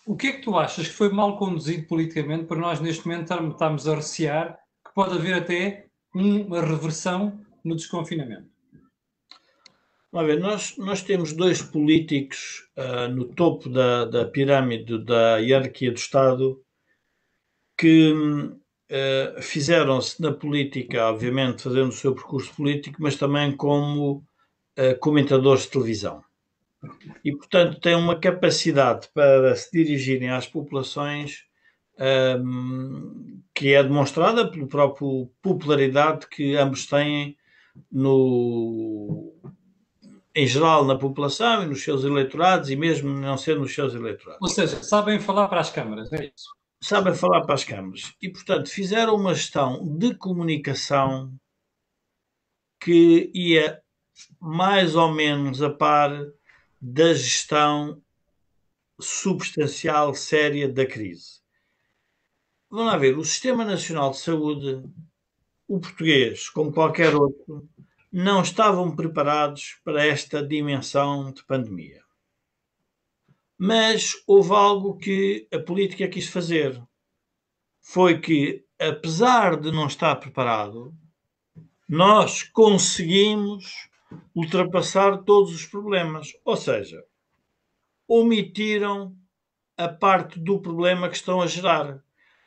o que é que tu achas que foi mal conduzido politicamente para nós neste momento estarmos a recear que pode haver até uma reversão no desconfinamento? Vamos ver, nós, nós temos dois políticos uh, no topo da, da pirâmide da hierarquia do Estado que uh, fizeram-se na política, obviamente fazendo o seu percurso político, mas também como uh, comentadores de televisão. E, portanto, têm uma capacidade para se dirigirem às populações um, que é demonstrada pela própria popularidade que ambos têm no, em geral na população e nos seus eleitorados e mesmo não sendo nos seus eleitorados. Ou seja, sabem falar para as câmaras, é isso? Sabem falar para as câmaras. E, portanto, fizeram uma gestão de comunicação que ia mais ou menos a par da gestão substancial, séria da crise. Vamos lá ver, o Sistema Nacional de Saúde, o português, como qualquer outro, não estavam preparados para esta dimensão de pandemia. Mas houve algo que a política quis fazer. Foi que, apesar de não estar preparado, nós conseguimos ultrapassar todos os problemas. Ou seja, omitiram a parte do problema que estão a gerar.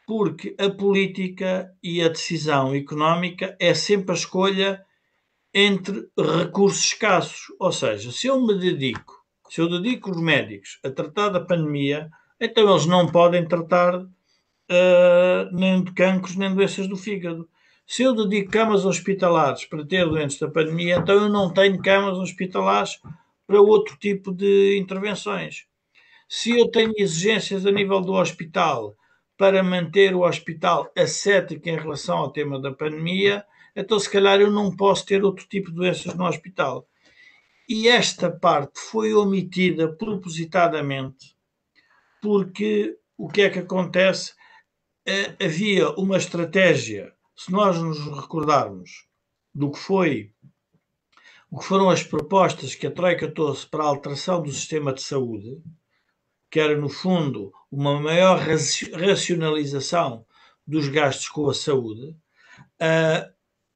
Porque a política e a decisão económica é sempre a escolha entre recursos escassos. Ou seja, se eu me dedico, se eu dedico os médicos a tratar da pandemia, então eles não podem tratar uh, nem de cancros nem doenças do fígado. Se eu dedico camas hospitalares para ter doentes da pandemia, então eu não tenho camas hospitalares para outro tipo de intervenções. Se eu tenho exigências a nível do hospital para manter o hospital ascético em relação ao tema da pandemia, então se calhar eu não posso ter outro tipo de doenças no hospital. E esta parte foi omitida propositadamente, porque o que é que acontece? Eh, havia uma estratégia se nós nos recordarmos do que foi o que foram as propostas que a Troika trouxe para a alteração do sistema de saúde, que era, no fundo, uma maior racionalização dos gastos com a saúde, uh,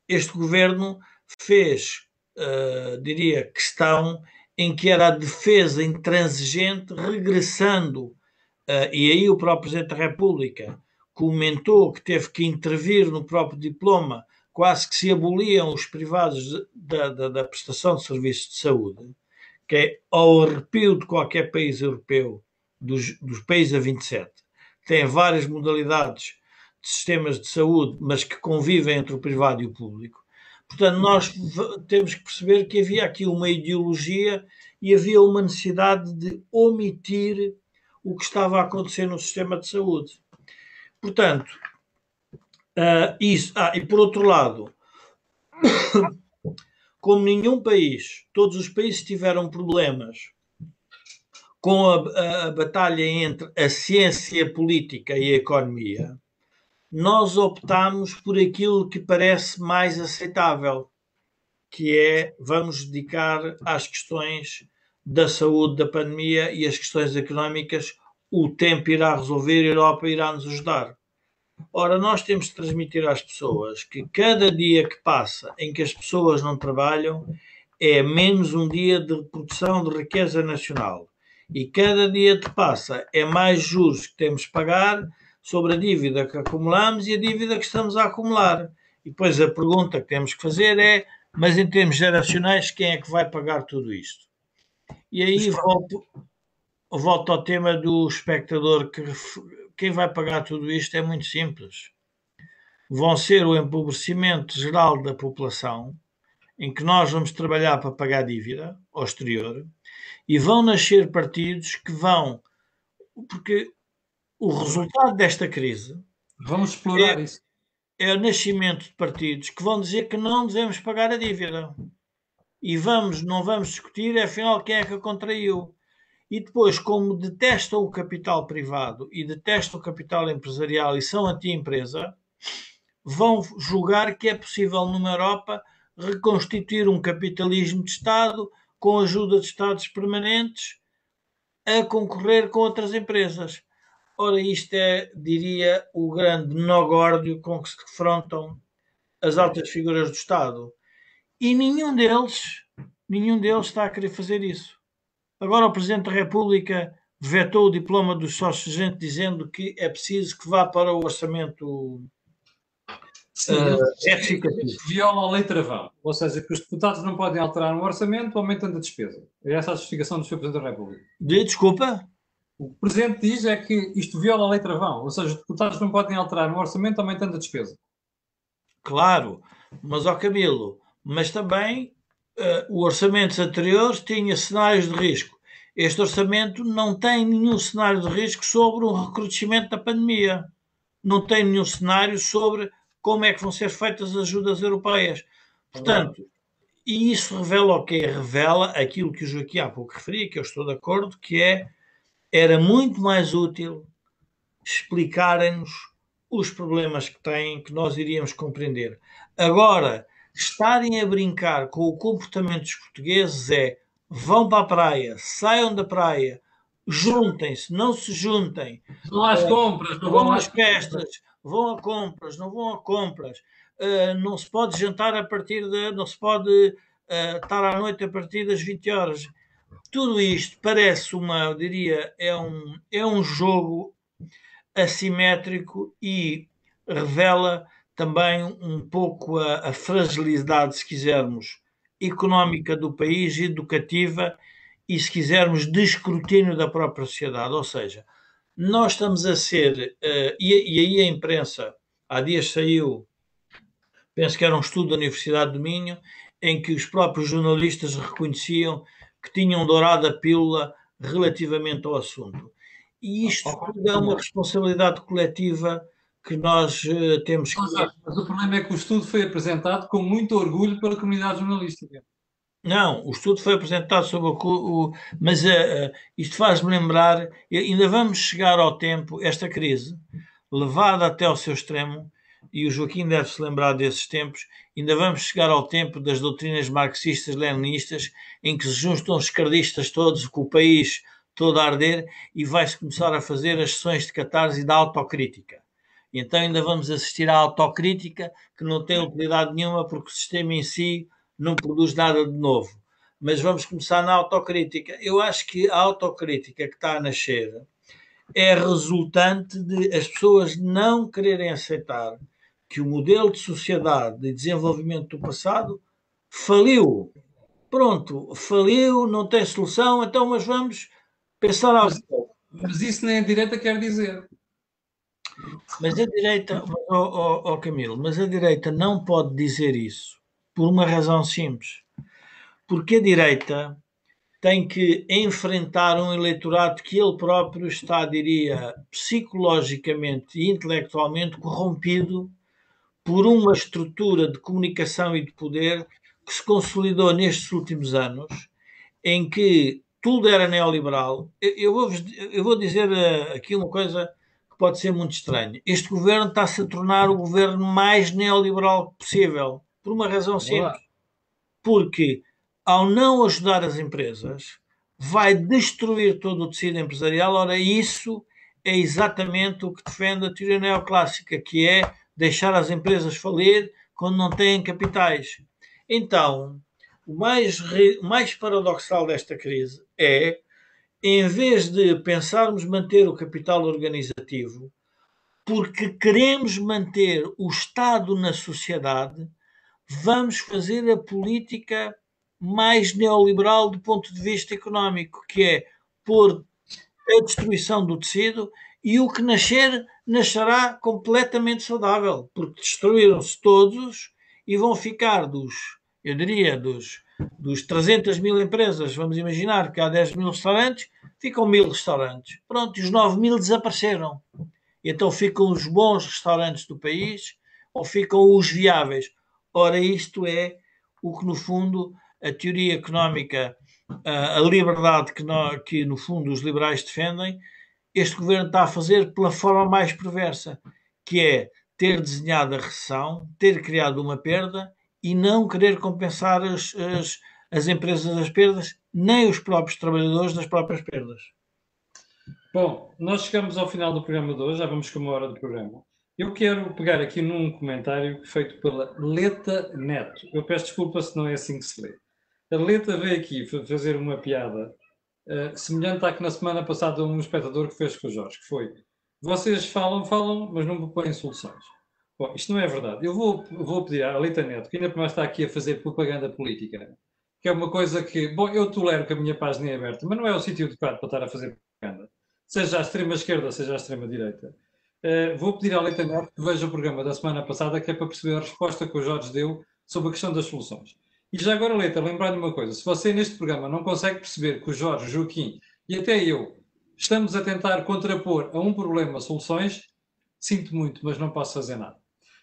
este governo fez, uh, diria, questão em que era a defesa intransigente, regressando, uh, e aí o próprio Presidente da República comentou que teve que intervir no próprio diploma, quase que se aboliam os privados da, da, da prestação de serviços de saúde, que é ao arrepio de qualquer país europeu, dos, dos países a 27, tem várias modalidades de sistemas de saúde, mas que convivem entre o privado e o público. Portanto, nós temos que perceber que havia aqui uma ideologia e havia uma necessidade de omitir o que estava a acontecer no sistema de saúde. Portanto, uh, isso. Ah, e por outro lado, como nenhum país, todos os países tiveram problemas com a, a, a batalha entre a ciência política e a economia, nós optamos por aquilo que parece mais aceitável, que é vamos dedicar às questões da saúde da pandemia e as questões económicas o tempo irá resolver, a Europa irá nos ajudar. Ora, nós temos de transmitir às pessoas que cada dia que passa em que as pessoas não trabalham é menos um dia de produção de riqueza nacional. E cada dia que passa é mais juros que temos que pagar sobre a dívida que acumulamos e a dívida que estamos a acumular. E depois a pergunta que temos que fazer é: mas em termos geracionais, quem é que vai pagar tudo isto? E aí volto, volto ao tema do espectador que quem vai pagar tudo isto é muito simples. Vão ser o empobrecimento geral da população, em que nós vamos trabalhar para pagar dívida ao exterior, e vão nascer partidos que vão. Porque o resultado desta crise. Vamos explorar é, isso. É o nascimento de partidos que vão dizer que não devemos pagar a dívida. E vamos, não vamos discutir, afinal, quem é que a contraiu. E depois, como detestam o capital privado e detestam o capital empresarial e são anti-empresa, vão julgar que é possível numa Europa reconstituir um capitalismo de Estado com ajuda de Estados permanentes a concorrer com outras empresas. Ora, isto é, diria, o grande nó-górdio com que se defrontam as altas figuras do Estado. E nenhum deles, nenhum deles está a querer fazer isso. Agora o Presidente da República vetou o diploma dos sócios gente dizendo que é preciso que vá para o orçamento Sim, uh, viola a lei travão, ou seja, que os deputados não podem alterar um orçamento aumentando a despesa. É essa a justificação do Sr. Presidente da República. De, desculpa? O que o Presidente diz é que isto viola a lei travão, ou seja, os deputados não podem alterar um orçamento aumentando a despesa. Claro, mas ao Camilo, mas também uh, o orçamento anterior tinha cenários de risco. Este orçamento não tem nenhum cenário de risco sobre o recrudescimento da pandemia. Não tem nenhum cenário sobre como é que vão ser feitas as ajudas europeias. Portanto, e isso revela o que Revela aquilo que o Joaquim há pouco referia, que eu estou de acordo, que é era muito mais útil explicarem-nos os problemas que têm, que nós iríamos compreender. Agora, estarem a brincar com o comportamento dos portugueses é vão para a praia, saiam da praia, juntem-se, não se juntem. Vão às compras, não vão às festas, vão a compras, não vão a compras. Uh, não se pode jantar a partir de. não se pode uh, estar à noite a partir das 20 horas. Tudo isto parece uma, eu diria, é um, é um jogo assimétrico e revela também um pouco a, a, fragilidade, se quisermos, económica do país, educativa e, se quisermos, de escrutínio da própria sociedade. Ou seja, nós estamos a ser, uh, e, e, aí a imprensa, há dias saiu, penso que era um estudo da Universidade do Minho, em que os próprios jornalistas reconheciam que tinham dourado a pílula relativamente ao assunto. E isto é uma responsabilidade coletiva que nós uh, temos que. Mas o problema é que o estudo foi apresentado com muito orgulho pela comunidade jornalística. Não, o estudo foi apresentado sobre o. o mas uh, uh, isto faz-me lembrar, ainda vamos chegar ao tempo, esta crise, levada até ao seu extremo, e o Joaquim deve se lembrar desses tempos, ainda vamos chegar ao tempo das doutrinas marxistas-leninistas, em que se juntam os esquerdistas todos, com o país todo a arder, e vai-se começar a fazer as sessões de catarse e da autocrítica. Então ainda vamos assistir à autocrítica, que não tem utilidade nenhuma, porque o sistema em si não produz nada de novo. Mas vamos começar na autocrítica. Eu acho que a autocrítica que está a nascer é resultante de as pessoas não quererem aceitar que o modelo de sociedade de desenvolvimento do passado faliu. Pronto, faliu, não tem solução, então mas vamos pensar algo. Mas, isso nem a direita quer dizer. Mas a direita, oh, oh, oh Camilo, mas a direita não pode dizer isso por uma razão simples. Porque a direita tem que enfrentar um eleitorado que ele próprio está, diria, psicologicamente e intelectualmente corrompido por uma estrutura de comunicação e de poder que se consolidou nestes últimos anos, em que tudo era neoliberal. Eu vou, eu vou dizer eh, aqui uma coisa pode ser muito estranha. Este governo está-se a tornar o governo mais neoliberal possível. Por uma razão simples. Porque, ao não ajudar as empresas, vai destruir todo o tecido empresarial. Ora, isso é exatamente o que defende a teoria neoclássica, que é deixar as empresas falir quando não têm capitais. Então, o mais, o mais paradoxal desta crise é em vez de pensarmos manter o capital organizativo, porque queremos manter o Estado na sociedade, vamos fazer a política mais neoliberal do ponto de vista económico, que é pôr a destruição do tecido e o que nascer nascerá completamente saudável, porque destruíram-se todos e vão ficar dos, eu diria, dos, dos 300 mil empresas, vamos imaginar que há 10 mil restaurantes, ficam mil restaurantes. Pronto, e os 9 mil desapareceram. Então ficam os bons restaurantes do país ou ficam os viáveis. Ora, isto é o que, no fundo, a teoria económica, a liberdade que, no, que no fundo, os liberais defendem, este governo está a fazer pela forma mais perversa, que é ter desenhado a recessão, ter criado uma perda e não querer compensar as, as, as empresas das perdas, nem os próprios trabalhadores das próprias perdas. Bom, nós chegamos ao final do programa de hoje, já vamos com uma hora do programa. Eu quero pegar aqui num comentário feito pela Leta Neto. Eu peço desculpa se não é assim que se lê. A Leta veio aqui fazer uma piada uh, semelhante à que na semana passada um espectador que fez com o Jorge, que foi vocês falam, falam, mas não propõem soluções. Bom, isto não é verdade. Eu vou, vou pedir à Leta Neto, que ainda mais está aqui a fazer propaganda política, que é uma coisa que, bom, eu tolero que a minha página é aberta, mas não é o sítio adequado para estar a fazer propaganda seja à extrema esquerda, seja à extrema direita. Uh, vou pedir à Leita Neto que veja o programa da semana passada, que é para perceber a resposta que o Jorge deu sobre a questão das soluções. E já agora, Leita, lembrar-lhe uma coisa: se você neste programa não consegue perceber que o Jorge, o Joaquim e até eu estamos a tentar contrapor a um problema soluções, sinto muito, mas não posso fazer nada.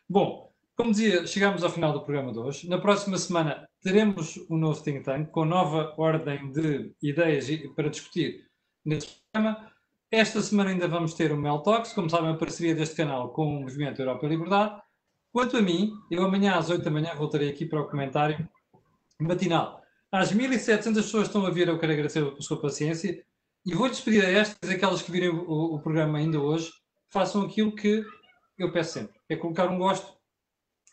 Bom, como dizia, chegamos ao final do programa de hoje. Na próxima semana teremos um novo think tank com nova ordem de ideias para discutir nesse programa. Esta semana ainda vamos ter o Mel Talks, como sabem, a parceria deste canal com o Movimento Europa e Liberdade. Quanto a mim, eu amanhã às 8 da manhã voltarei aqui para o comentário matinal. Às 1.700 pessoas estão a vir, eu quero agradecer a sua paciência e vou-lhes pedir a estas, aquelas que virem o, o, programa ainda hoje, façam aquilo que eu peço sempre, é colocar um gosto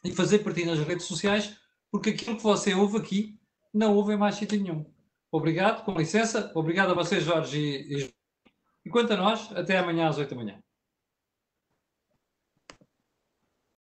e fazer partir nas redes sociais, porque aquilo que você ouve aqui não ouve em mais sítio nenhum. Obrigado, com licença. Obrigado a vocês, Jorge e, e e quanto a nós, até amanhã às 8 da manhã.